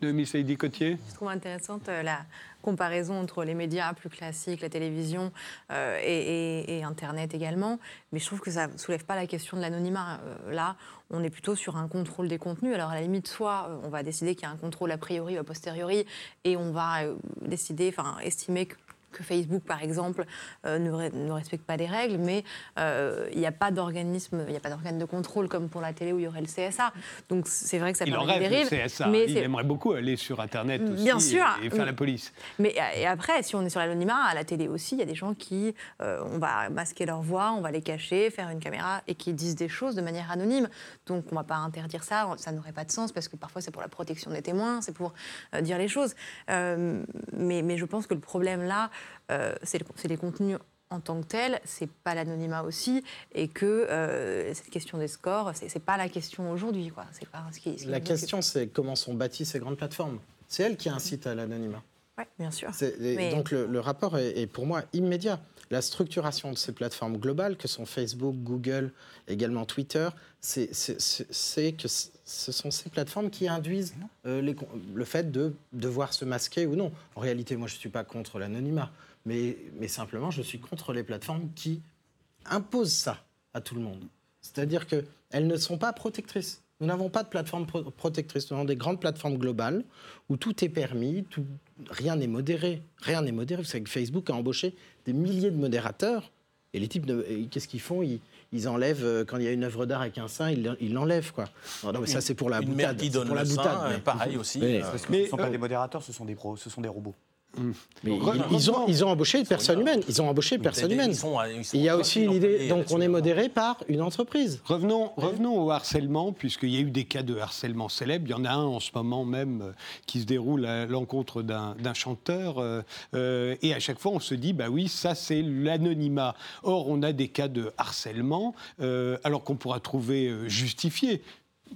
[SPEAKER 1] De Miss Cotier
[SPEAKER 4] Je trouve intéressante euh, la comparaison entre les médias plus classiques, la télévision euh, et, Internet également. Mais je trouve que ça ne soulève pas la question de l'anonymat. Euh, là, on est plutôt sur un contrôle des contenus. Alors, à la limite, soit on va décider qu'il y a un contrôle a priori ou a posteriori, et on va décider, enfin, estimer que que Facebook, par exemple, euh, ne, respecte pas les règles, mais euh, il n'y a pas d'organisme, il n'y a pas d'organe de contrôle comme pour la télé où il y aurait le CSA. Donc c'est vrai que ça
[SPEAKER 1] il en rêve, Le CSA. Mais il aimerait beaucoup aller sur Internet aussi
[SPEAKER 4] Bien sûr.
[SPEAKER 1] Et, faire la police.
[SPEAKER 4] Mais et après, si on est sur l'anonymat, à la télé aussi, il y a des gens qui, euh, on va masquer leur voix, on va les cacher, faire une caméra et qui disent des choses de manière anonyme. Donc on ne va pas interdire ça, ça n'aurait pas de sens parce que parfois c'est pour la protection des témoins, c'est pour dire les choses. mais, mais je pense que le problème là, euh, c'est les contenus en tant que tels, c'est pas l'anonymat aussi, et que euh, cette question des scores, c'est pas la question aujourd'hui. Quoi. C'est pas
[SPEAKER 2] ce qui, la question, c'est comment sont bâties ces grandes plateformes. C'est elles qui incitent à l'anonymat.
[SPEAKER 4] Oui, bien sûr.
[SPEAKER 2] Donc le, rapport est, pour moi immédiat. La structuration de ces plateformes globales, que sont Facebook, Google, également Twitter, c'est que ce sont ces plateformes qui induisent euh, le fait de devoir se masquer ou non. En réalité, moi, je ne suis pas contre l'anonymat mais, simplement, je suis contre les plateformes qui imposent ça à tout le monde. C'est-à-dire qu'elles ne sont pas protectrices. Nous n'avons pas de plateforme protectrice. Nous avons des grandes plateformes globales où tout est permis, tout, rien n'est modéré. Rien n'est modéré. Vous savez que Facebook a embauché des milliers de modérateurs. Et les types, qu'est-ce qu'ils font? Ils, enlèvent, euh, quand il y a une œuvre d'art avec un sein, ils l'enlèvent. Quoi. Non, mais ça, c'est pour la
[SPEAKER 7] une
[SPEAKER 2] boutade.
[SPEAKER 7] Mère qui donne pour la boutade, pareil aussi.
[SPEAKER 3] Mais, euh, ce ne sont pas des modérateurs, ce sont des, pros, ce sont des robots.
[SPEAKER 2] Mais ils, ont, ils ont embauché une personne humaine. Ils ont embauché une personne humaine. il y a aussi une idée. Donc on est modéré par une entreprise.
[SPEAKER 1] Revenons, revenons au harcèlement, puisqu'il y a eu des cas de harcèlement célèbres. Il y en a un en ce moment même euh, qui se déroule à l'encontre d'un chanteur. Euh, euh, et à chaque fois, on se dit, bah oui, ça c'est l'anonymat. Or, on a des cas de harcèlement, alors qu'on pourra trouver justifié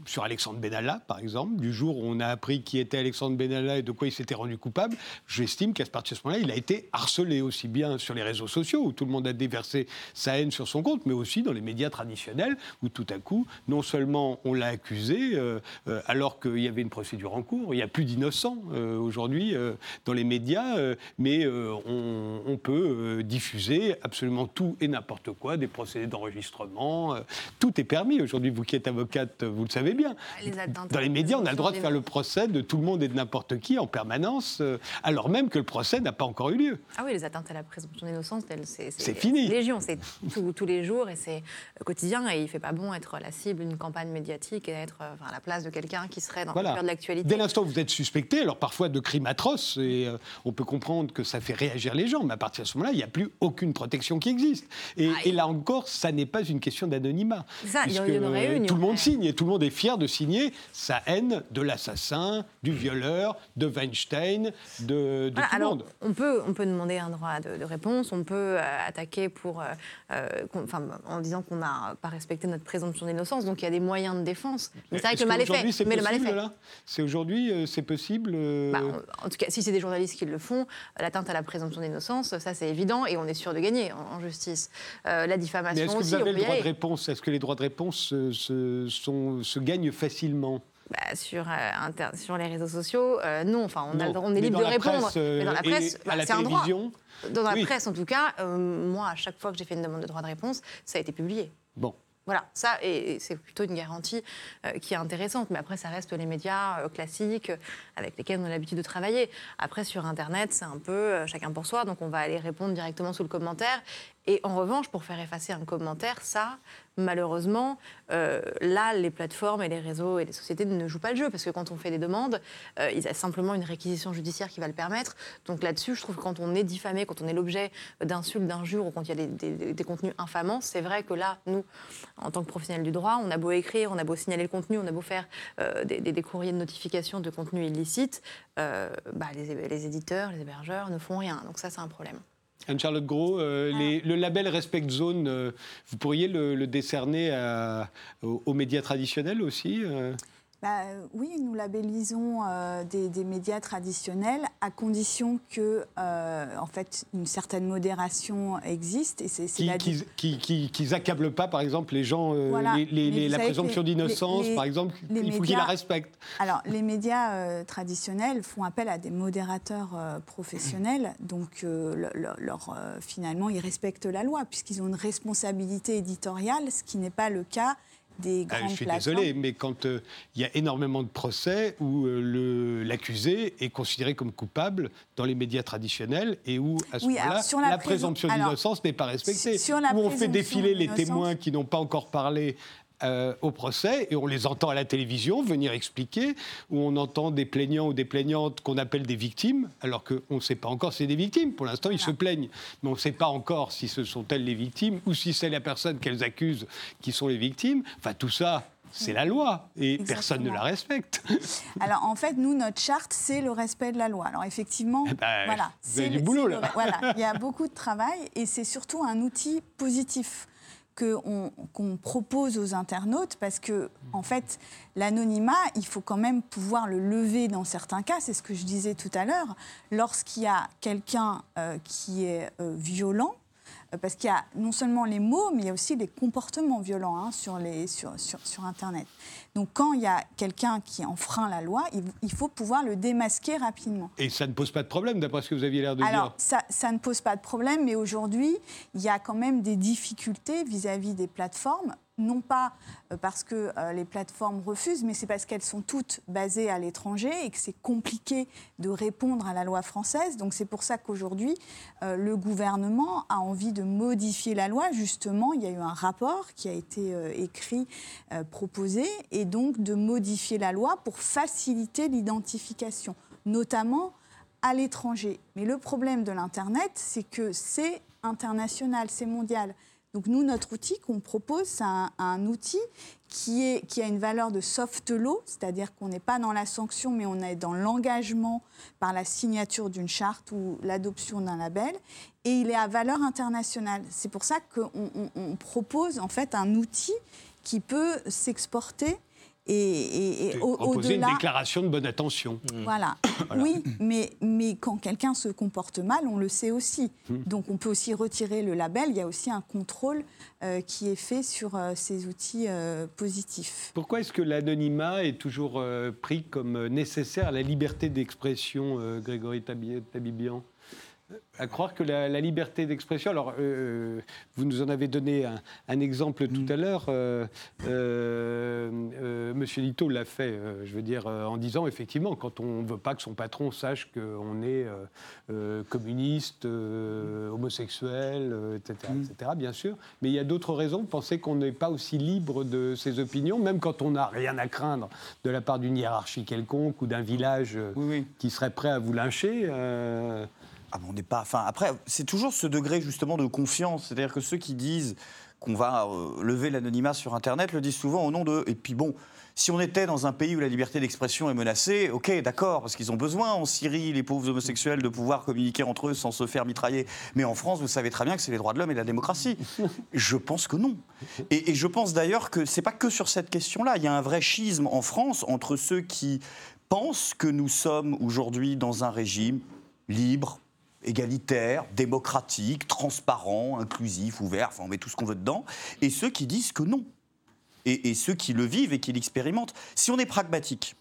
[SPEAKER 1] sur Alexandre Benalla, par exemple, du jour où on a appris qui était Alexandre Benalla et de quoi il s'était rendu coupable, j'estime qu'à partir de ce moment-là, il a été harcelé aussi bien sur les réseaux sociaux, où tout le monde a déversé sa haine sur son compte, mais aussi dans les médias traditionnels, où tout à coup, non seulement on l'a accusé, euh, euh, alors qu'il y avait une procédure en cours, il y a plus d'innocents euh, aujourd'hui dans les médias, mais on, on, peut diffuser absolument tout et n'importe quoi, des procédés d'enregistrement, tout est permis aujourd'hui. Vous qui êtes avocate, vous le savez bien. Dans les médias, on a le droit de faire le procès de tout le monde et de n'importe qui en permanence, euh, alors même que le procès n'a pas encore eu lieu.
[SPEAKER 4] Ah oui, les atteintes à la présomption d'innocence,
[SPEAKER 1] c'est fini.
[SPEAKER 4] Légion, c'est tous les jours et c'est quotidien. Et il ne fait pas bon être la cible d'une campagne médiatique et être euh, à la place de quelqu'un qui serait dans le cœur de l'actualité.
[SPEAKER 1] Dès l'instant où vous êtes suspecté, alors parfois de crimes atroces, et euh, on peut comprendre que ça fait réagir les gens, mais à partir de ce moment-là, il n'y a plus aucune protection qui existe. Et, ah, là encore, ça n'est pas une question d'anonymat.
[SPEAKER 4] Ça, il y en aurait une.
[SPEAKER 1] Tout le monde signe et tout le monde est fier de signer sa haine de l'assassin, du violeur, de Weinstein, de, tout le monde.
[SPEAKER 4] On peut, on peut demander un droit de, réponse, on peut euh, attaquer pour, euh, euh, en disant qu'on n'a pas respecté notre présomption d'innocence, donc il y a des moyens de défense. Mais c'est vrai que le mal est fait.
[SPEAKER 1] Mais le mal est fait. C'est aujourd'hui, c'est possible.
[SPEAKER 4] Bah, en tout cas, si c'est des journalistes qui le font, l'atteinte à la présomption d'innocence, ça c'est évident et on est sûr de gagner en, justice. la diffamation
[SPEAKER 1] est-ce
[SPEAKER 4] que
[SPEAKER 1] vous avez le droit de réponse? Est-ce que les droits de réponse se, sont, se gagnent facilement
[SPEAKER 4] bah, sur, euh, sur les réseaux sociaux, euh, non. Enfin, on, on est libre de répondre.
[SPEAKER 1] mais dans la presse, bah, c'est un droit.
[SPEAKER 4] Dans la presse, en tout cas, euh, moi, à chaque fois que j'ai fait une demande de droit de réponse, ça a été publié.
[SPEAKER 1] Bon.
[SPEAKER 4] Voilà, ça, et, c'est plutôt une garantie qui est intéressante. Mais après, ça reste les médias classiques avec lesquels on a l'habitude de travailler. Après, sur Internet, c'est un peu chacun pour soi. Donc, on va aller répondre directement sous le commentaire. Et en revanche, pour faire effacer un commentaire, ça, malheureusement, euh, là, les plateformes et les réseaux et les sociétés ne jouent pas le jeu parce que quand on fait des demandes, euh, il y a simplement une réquisition judiciaire qui va le permettre. Donc là-dessus, je trouve que quand on est diffamé, quand on est l'objet d'insultes, d'injures ou quand il y a des, contenus infamants, c'est vrai que là, nous, en tant que professionnels du droit, on a beau écrire, on a beau signaler le contenu, on a beau faire euh, des, courriers de notification de contenu illicite, bah, les, les éditeurs, les hébergeurs ne font rien. Donc ça, c'est un problème.
[SPEAKER 1] Anne-Charlotte Gros, euh, ah. le label Respect Zone, euh, vous pourriez le, décerner aux, médias traditionnels aussi euh?
[SPEAKER 5] Bah, oui, nous labellisons euh, des, médias traditionnels à condition que, euh, en fait, une certaine modération existe. Et c'est,
[SPEAKER 1] qui, qui, accablent pas, par exemple, les gens, euh, la présomption d'innocence, par exemple, il faut qu'ils la respectent.
[SPEAKER 5] Alors, les médias traditionnels font appel à des modérateurs professionnels, donc leur, finalement, ils respectent la loi puisqu'ils ont une responsabilité éditoriale, ce qui n'est pas le cas ah,
[SPEAKER 1] je suis désolé, mais quand euh, il y a énormément de procès où euh, l'accusé est considéré comme coupable dans les médias traditionnels et où, à ce moment-là, la, présomption d'innocence n'est pas respectée. où on fait défiler les témoins qui n'ont pas encore parlé euh, au procès et on les entend à la télévision venir expliquer, où on entend des plaignants ou des plaignantes qu'on appelle des victimes, alors qu'on ne sait pas encore si c'est des victimes. Pour l'instant, ils se plaignent, mais on ne sait pas encore si ce sont elles les victimes ou si c'est la personne qu'elles accusent qui sont les victimes. Enfin, tout ça, c'est la loi et personne ne la respecte.
[SPEAKER 5] Alors en fait, nous, notre charte, c'est le respect de la loi. Alors effectivement,
[SPEAKER 1] eh ben, voilà, c'est du boulot là.
[SPEAKER 5] Voilà, il y a beaucoup de travail et c'est surtout un outil positif qu'on propose aux internautes parce que, en fait, l'anonymat, il faut quand même pouvoir le lever dans certains cas. C'est ce que je disais tout à l'heure. Lorsqu'il y a quelqu'un euh, qui est euh, violent, parce qu'il y a non seulement les mots, mais il y a aussi des comportements violents hein, sur, les, sur, sur, sur, Internet. Donc quand il y a quelqu'un qui enfreint la loi, il, faut pouvoir le démasquer rapidement.
[SPEAKER 1] Et ça ne pose pas de problème, d'après ce que vous aviez l'air de
[SPEAKER 5] dire Alors, ça, ça, ne pose pas de problème, mais aujourd'hui, il y a quand même des difficultés vis-à-vis -vis des plateformes non pas euh, parce que euh, les plateformes refusent, mais c'est parce qu'elles sont toutes basées à l'étranger et que c'est compliqué de répondre à la loi française. Donc c'est pour ça qu'aujourd'hui, euh, le gouvernement a envie de modifier la loi. Justement, il y a eu un rapport qui a été écrit, proposé, et donc de modifier la loi pour faciliter l'identification, notamment à l'étranger. Mais le problème de l'Internet, c'est que c'est international, c'est mondial. Donc nous, notre outil qu'on propose, c'est un, outil qui, a une valeur de soft law, c'est-à-dire qu'on n'est pas dans la sanction, mais on est dans l'engagement par la signature d'une charte ou l'adoption d'un label, et il est à valeur internationale. C'est pour ça qu'on propose en fait un outil qui peut s'exporter
[SPEAKER 1] et, et, au, une déclaration de bonne attention.
[SPEAKER 5] Mmh. Voilà. Oui, mais, mais quand quelqu'un se comporte mal, on le sait aussi. Mmh. Donc on peut aussi retirer le label. Il y a aussi un contrôle euh, qui est fait sur euh, ces outils euh, positifs.
[SPEAKER 1] Pourquoi est-ce que l'anonymat est toujours pris comme nécessaire à la liberté d'expression, Grégory Tabibian? À croire que la, liberté d'expression. Alors, euh, vous nous en avez donné un, exemple tout mm. à l'heure. Euh, euh, Monsieur Lito l'a fait, je veux dire, en disant effectivement, quand on ne veut pas que son patron sache qu'on est communiste, homosexuel, etc., mm. etc., bien sûr. Mais il y a d'autres raisons. Pensez qu'on n'est pas aussi libre de ses opinions, même quand on n'a rien à craindre de la part d'une hiérarchie quelconque ou d'un village qui serait prêt à vous lyncher.
[SPEAKER 3] Ah on n'est pas. Après, c'est toujours ce degré justement de confiance. C'est-à-dire que ceux qui disent qu'on va euh, lever l'anonymat sur Internet le disent souvent au nom de. Et puis bon, si on était dans un pays où la liberté d'expression est menacée, ok, d'accord, parce qu'ils ont besoin en Syrie, les pauvres homosexuels, de pouvoir communiquer entre eux sans se faire mitrailler. Mais en France, vous savez très bien que c'est les droits de l'homme et la démocratie. Je pense que non. Et, et je pense d'ailleurs que c'est pas que sur cette question-là. Il y a un vrai schisme en France entre ceux qui pensent que nous sommes aujourd'hui dans un régime libre, égalitaire, démocratique, transparent, inclusif, ouvert, enfin on met tout ce qu'on veut dedans, et ceux qui disent que non. Et, ceux qui le vivent et qui l'expérimentent. Si on est pragmatique,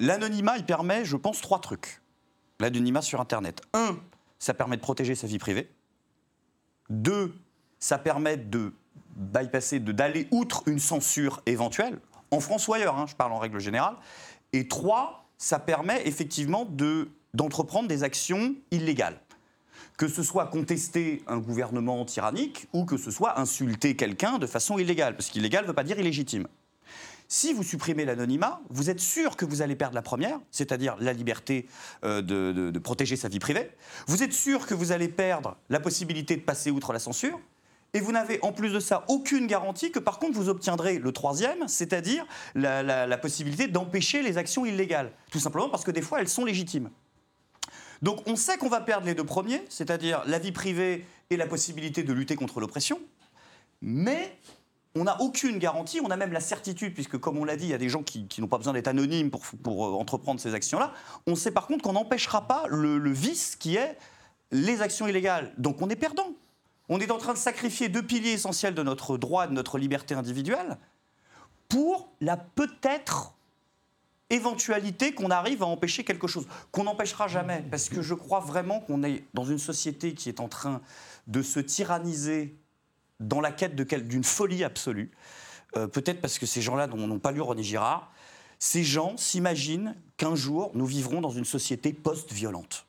[SPEAKER 3] l'anonymat, il permet, je pense, trois trucs. L'anonymat sur Internet. Un, ça permet de protéger sa vie privée. Deux, ça permet de bypasser, d'aller outre une censure éventuelle, en France ou ailleurs, hein, je parle en règle générale. Et trois, ça permet effectivement de d'entreprendre des actions illégales. que ce soit contester un gouvernement tyrannique ou que ce soit insulter quelqu'un de façon illégale, parce qu'illégal ne veut pas dire illégitime. Si vous supprimez l'anonymat, vous êtes sûr que vous allez perdre la première, c'est-à-dire la liberté euh, de, protéger sa vie privée. Vous êtes sûr que vous allez perdre la possibilité de passer outre la censure. Et vous n'avez en plus de ça aucune garantie que par contre vous obtiendrez le troisième, c'est-à-dire la, possibilité d'empêcher les actions illégales. Tout simplement parce que des fois elles sont légitimes. Donc on sait qu'on va perdre les deux premiers, c'est-à-dire la vie privée et la possibilité de lutter contre l'oppression, mais on n'a aucune garantie, on a même la certitude, puisque comme on l'a dit, il y a des gens qui, n'ont pas besoin d'être anonymes pour, euh, entreprendre ces actions-là. On sait par contre qu'on n'empêchera pas le, vice qui est les actions illégales. Donc on est perdant. On est en train de sacrifier deux piliers essentiels de notre droit, de notre liberté individuelle, pour la peut-être éventualité qu'on arrive à empêcher quelque chose, qu'on n'empêchera jamais, parce que je crois vraiment qu'on est dans une société qui est en train de se tyranniser dans la quête d'une folie absolue. Euh, peut-être parce que ces gens-là n'ont pas lu René Girard. Ces gens s'imaginent qu'un jour, nous vivrons dans une société post-violente.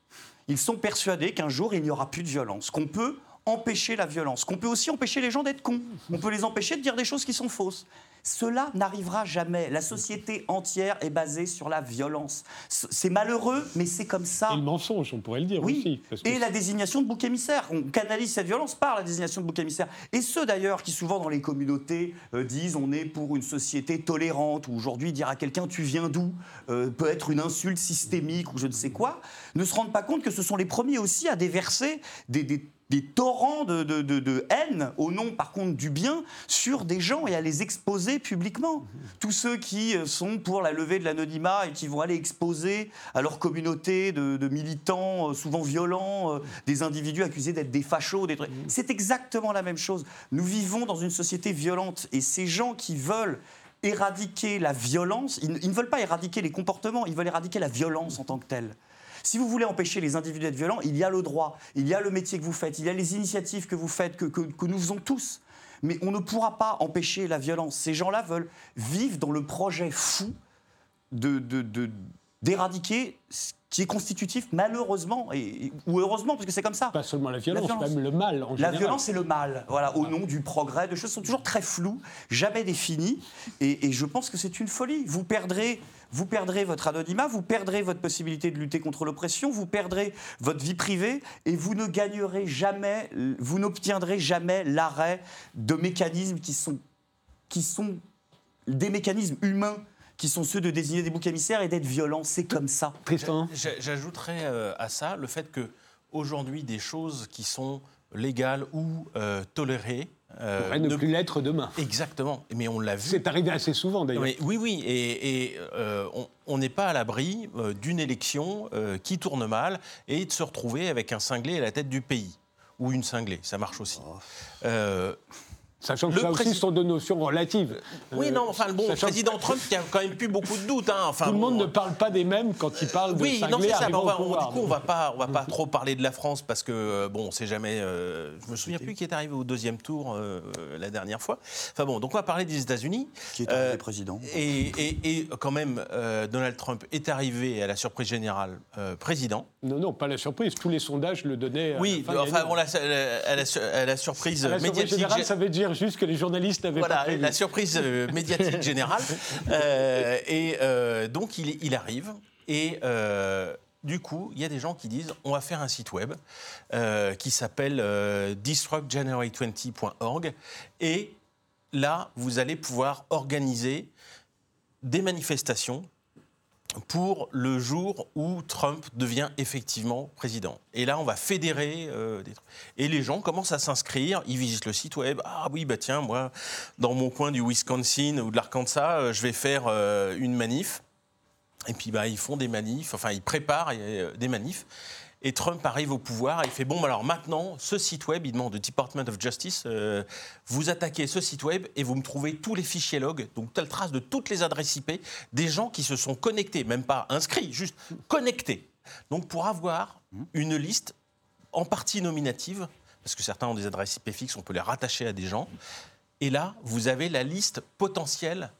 [SPEAKER 3] Ils sont persuadés qu'un jour, il n'y aura plus de violence, qu'on peut empêcher la violence, qu'on peut aussi empêcher les gens d'être cons, on peut les empêcher de dire des choses qui sont fausses. Cela n'arrivera jamais. La société entière est basée sur la violence. C'est malheureux, mais c'est comme ça.
[SPEAKER 1] Et le mensonge, on pourrait le dire
[SPEAKER 3] oui. aussi. Et la désignation de bouc émissaire. On canalise cette violence par la désignation de bouc émissaire. Et ceux d'ailleurs qui souvent dans les communautés euh, disent on est pour une société tolérante, ou aujourd'hui dire à quelqu'un tu viens d'où? euh, peut être une insulte systémique ou je ne sais quoi, ne se rendent pas compte que ce sont les premiers aussi à déverser des des torrents de, haine au nom, par contre, du bien sur des gens et à les exposer publiquement. Tous ceux qui euh, sont pour la levée de l'anonymat et qui vont aller exposer à leur communauté de, militants, euh, souvent violents, euh, des individus accusés d'être des fachos, des C'est exactement la même chose. Nous vivons dans une société violente et ces gens qui veulent éradiquer la violence, ils ne veulent pas éradiquer les comportements, ils veulent éradiquer la violence en tant que telle. Si vous voulez empêcher les individus d'être violents, il y a le droit, il y a le métier que vous faites, il y a les initiatives que vous faites, que, nous faisons tous. Mais on ne pourra pas empêcher la violence. Ces gens-là veulent vivre dans le projet fou de, ce qui est constitutif, malheureusement, et, ou heureusement, parce que c'est comme ça.
[SPEAKER 1] Pas seulement la violence, même le mal en
[SPEAKER 3] général. La violence et le mal, voilà, au nom du progrès, de choses sont toujours très floues, jamais définies, et, et je pense que c'est une folie. Vous perdrez vous perdrez votre anonymat, vous perdrez votre possibilité de lutter contre l'oppression, vous perdrez votre vie privée et vous ne gagnerez jamais, vous n'obtiendrez jamais l'arrêt de mécanismes qui sont, qui sont des mécanismes humains qui sont ceux de désigner des boucs émissaires et d'être violents. C'est comme ça.
[SPEAKER 7] Tristan J'ajouterais euh, à ça le fait que aujourd'hui des choses qui sont légales ou euh, tolérées
[SPEAKER 1] euh, ne, plus l'être demain.
[SPEAKER 7] Exactement, mais on l'a vu.
[SPEAKER 1] C'est arrivé assez souvent d'ailleurs.
[SPEAKER 7] Oui, oui, et, euh, on n'est pas à l'abri euh, d'une élection qui tourne mal et de se retrouver avec un cinglé à la tête du pays. Ou une cinglée, ça marche aussi. Oh.
[SPEAKER 1] Sachant que le ça aussi sont deux notions relatives.
[SPEAKER 7] Oui, non, enfin, bon, le président Trump, il y a quand même plus beaucoup de doutes. Hein. Enfin,
[SPEAKER 1] Tout le monde ne parle pas des mêmes quand il parle de
[SPEAKER 7] oui,
[SPEAKER 1] non, c'est ça.
[SPEAKER 7] On
[SPEAKER 1] va,
[SPEAKER 7] du coup, on va pas, on va pas trop parler de la France parce que euh, bon, on sait jamais. Euh, je me souviens plus qui est arrivé au deuxième tour euh, la dernière fois. Enfin bon, donc on va parler des États-Unis.
[SPEAKER 3] Qui est arrivé président.
[SPEAKER 7] Et, et, quand même, Donald Trump est arrivé à la surprise générale président.
[SPEAKER 1] Non, non, pas la surprise. Tous les sondages le donnaient.
[SPEAKER 7] Oui, enfin bon, la, la, surprise médiatique.
[SPEAKER 1] Générale, ça veut dire juste que les journalistes
[SPEAKER 7] voilà, la surprise euh, médiatique générale. Euh, et euh, donc, il, arrive et. du coup, il y a des gens qui disent on va faire un site web qui s'appelle destructjanuary20.org et là, vous allez pouvoir organiser des manifestations pour le jour où Trump devient effectivement président. Et là, on va fédérer euh, des trucs. Et les gens commencent à s'inscrire, ils visitent le site web. Ah oui, bah tiens, moi, dans mon coin du Wisconsin ou de l'Arkansas, euh, je vais faire euh, une manif. Et puis, bah, ils font des manifs, enfin, ils préparent des manifs. Et Trump arrive au pouvoir et il fait bon, alors maintenant, ce site web, il demande au Department of Justice, euh, vous attaquez ce site web et vous me trouvez tous les fichiers logs, donc telle trace de toutes les adresses IP des gens qui se sont connectés, même pas inscrits, juste connectés. Donc pour avoir une liste en partie nominative, parce que certains ont des adresses IP fixes, on peut les rattacher à des gens. Et là, vous avez la liste potentielle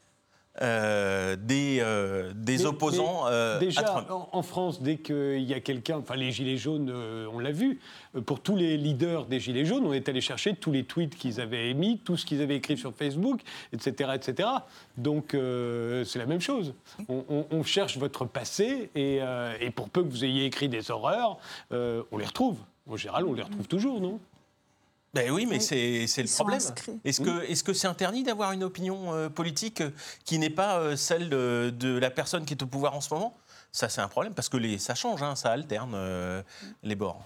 [SPEAKER 7] euh, des, des opposants
[SPEAKER 1] déjà, En, France, dès qu'il y a quelqu'un, enfin les Gilets jaunes, on l'a vu, pour tous les leaders des Gilets jaunes, on est allé chercher tous les tweets qu'ils avaient émis, tout ce qu'ils avaient écrit sur Facebook, etc. etc. Donc c'est la même chose. On, cherche votre passé et, et, pour peu que vous ayez écrit des horreurs, on les retrouve. En général, on les retrouve toujours, non?
[SPEAKER 7] Ben oui, mais c'est le problème. Est-ce que c'est -ce que c'est interdit d'avoir une opinion euh, politique qui n'est pas euh, celle de, la personne qui est au pouvoir en ce moment? Ça, c'est un problème parce que les, ça change, hein, ça alterne euh, les bords.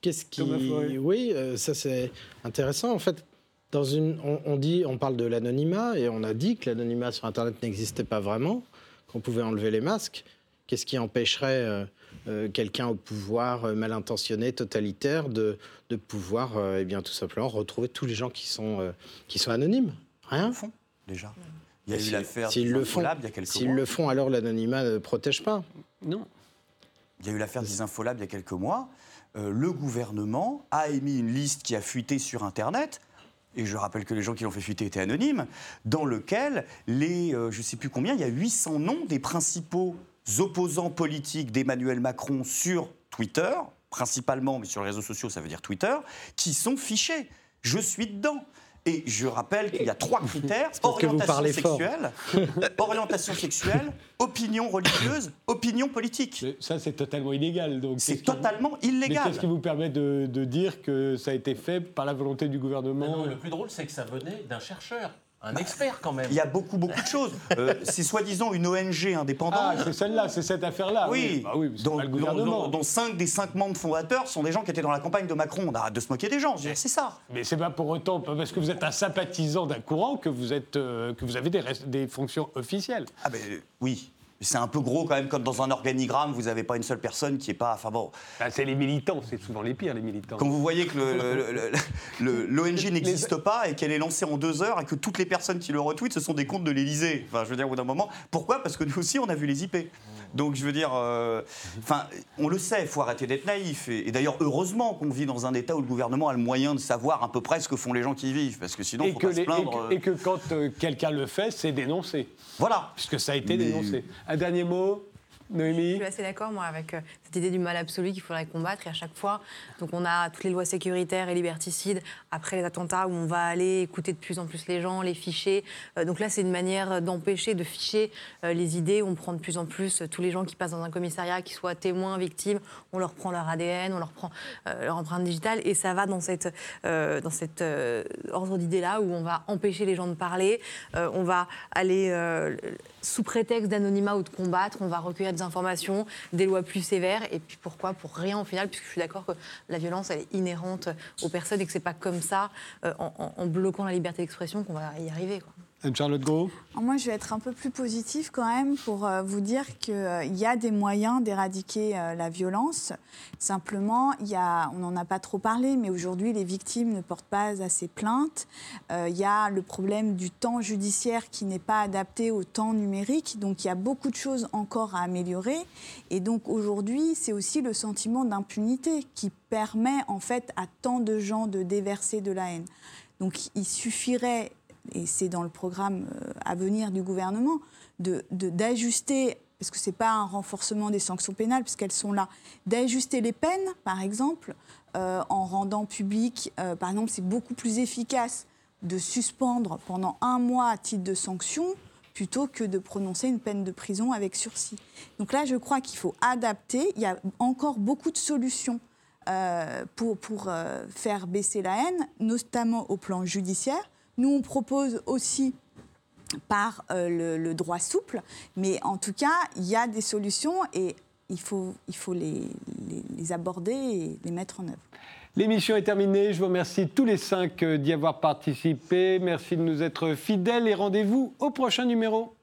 [SPEAKER 2] Qu'est-ce qui. Oui, ça c'est intéressant. En fait, dans une, on, dit, on parle de l'anonymat et on a dit que l'anonymat sur Internet n'existait pas vraiment, qu'on pouvait enlever les masques. Qu'est-ce qui empêcherait euh, quelqu'un au pouvoir euh, mal intentionné, totalitaire, de, de pouvoir euh, eh bien, tout simplement retrouver tous les gens qui sont, qui sont anonymes. Rien.
[SPEAKER 3] Le font, déjà. Il y a eu l'affaire
[SPEAKER 2] S'ils le font, il y a quelques S'ils le font, alors l'anonymat ne protège pas.
[SPEAKER 1] Non.
[SPEAKER 3] Il y a eu l'affaire des Infolab il y a quelques mois. le gouvernement a émis une liste qui a fuité sur Internet et je rappelle que les gens qui l'ont fait fuiter étaient anonymes, dans lequel les, je ne sais plus combien, il y a 800 noms des principaux opposants politiques d'Emmanuel Macron sur Twitter, principalement, mais sur les réseaux sociaux, ça veut dire Twitter, qui sont fichés. Je suis dedans. Et je rappelle qu'il y a trois critères orientation sexuelle, orientation sexuelle, opinion religieuse, opinion politique.
[SPEAKER 1] ça, c'est totalement illégal.
[SPEAKER 3] C'est totalement illégal.
[SPEAKER 1] Qu'est-ce qui vous permet de, dire que ça a été fait par la volonté du gouvernement
[SPEAKER 7] Le plus drôle, c'est que ça venait d'un chercheur. Un expert quand même.
[SPEAKER 3] Il y a beaucoup, beaucoup de choses. Euh, c'est soi-disant une ONG indépendante.
[SPEAKER 1] Ah, c'est celle-là, c'est cette affaire-là.
[SPEAKER 3] Oui, bah oui dont, le gouvernement. Dont, cinq des cinq membres fondateurs sont des gens qui étaient dans la campagne de Macron. On arrête de se moquer des gens, c'est ça.
[SPEAKER 1] Mais c'est pas pour autant, parce que vous êtes un sympathisant d'un courant, que vous, êtes, euh, que vous avez des, des fonctions officielles.
[SPEAKER 3] Ah ben oui, c'est un peu gros quand même, comme dans un organigramme, vous n'avez pas une seule personne qui est pas. Enfin bon.
[SPEAKER 1] Bah, c'est les militants, c'est souvent les pires, les militants.
[SPEAKER 3] Quand vous voyez que l'ONG n'existe pas et qu'elle est lancée en deux heures et que toutes les personnes qui le retweetent, ce sont des comptes de l'Elysée. Enfin, je veux dire, au bout d'un moment. Pourquoi? Parce que nous aussi, on a vu les IP. Donc je veux dire, euh, enfin, on le sait, il faut arrêter d'être naïf. Et, d'ailleurs, heureusement qu'on vit dans un État où le gouvernement a le moyen de savoir à peu près ce que font les gens qui y vivent, parce que sinon, il faut pas se plaindre.
[SPEAKER 1] Et que, et que quand euh, quelqu'un le fait, c'est dénoncé.
[SPEAKER 3] Voilà.
[SPEAKER 1] Puisque ça a été dénoncé. Un dernier mot
[SPEAKER 4] je suis assez d'accord, moi, avec euh, cette idée du mal absolu qu'il faudrait combattre. Et à chaque fois, donc on a toutes les lois sécuritaires et liberticides après les attentats où on va aller écouter de plus en plus les gens, les ficher. Euh, donc là, c'est une manière d'empêcher de ficher euh, les idées. On prend de plus en plus tous les gens qui passent dans un commissariat, qui soient témoins, victimes, on leur prend leur ADN, on leur prend leur empreinte digitale. Et ça va dans cet ordre d'idées-là où on va empêcher les gens de parler, on va aller sous prétexte d'anonymat ou de combattre, on va recueillir des informations, des lois plus sévères, et puis pourquoi Pour rien au final, puisque je suis d'accord que la violence, elle est inhérente aux personnes et que c'est pas comme ça, euh, en, bloquant la liberté d'expression, qu'on va y arriver.
[SPEAKER 1] Charlotte Gros?
[SPEAKER 5] Moi, je vais être un peu plus positive quand même pour euh, vous dire qu'il euh, y a des moyens d'éradiquer la violence. Simplement, y a, on n'en a pas trop parlé, mais aujourd'hui, les victimes ne portent pas assez plainte. Il y a le problème du temps judiciaire qui n'est pas adapté au temps numérique. Donc, il y a beaucoup de choses encore à améliorer. Et donc, aujourd'hui, c'est aussi le sentiment d'impunité qui permet en fait à tant de gens de déverser de la haine. Donc, il suffirait et c'est dans le programme euh, à venir du gouvernement, d'ajuster, parce que ce n'est pas un renforcement des sanctions pénales, puisqu'elles sont là, d'ajuster les peines, par exemple, euh, en rendant public, euh, par exemple, c'est beaucoup plus efficace de suspendre pendant un mois à titre de sanction plutôt que de prononcer une peine de prison avec sursis. Donc là, je crois qu'il faut adapter. Il y a encore beaucoup de solutions pour faire baisser la haine, notamment au plan judiciaire. Nous, on propose aussi par euh, le, droit souple, mais en tout cas, il y a des solutions et il faut, les aborder et les mettre en œuvre.
[SPEAKER 1] L'émission est terminée. Je vous remercie tous les cinq euh, d'y avoir participé. Merci de nous être fidèles et rendez-vous au prochain numéro.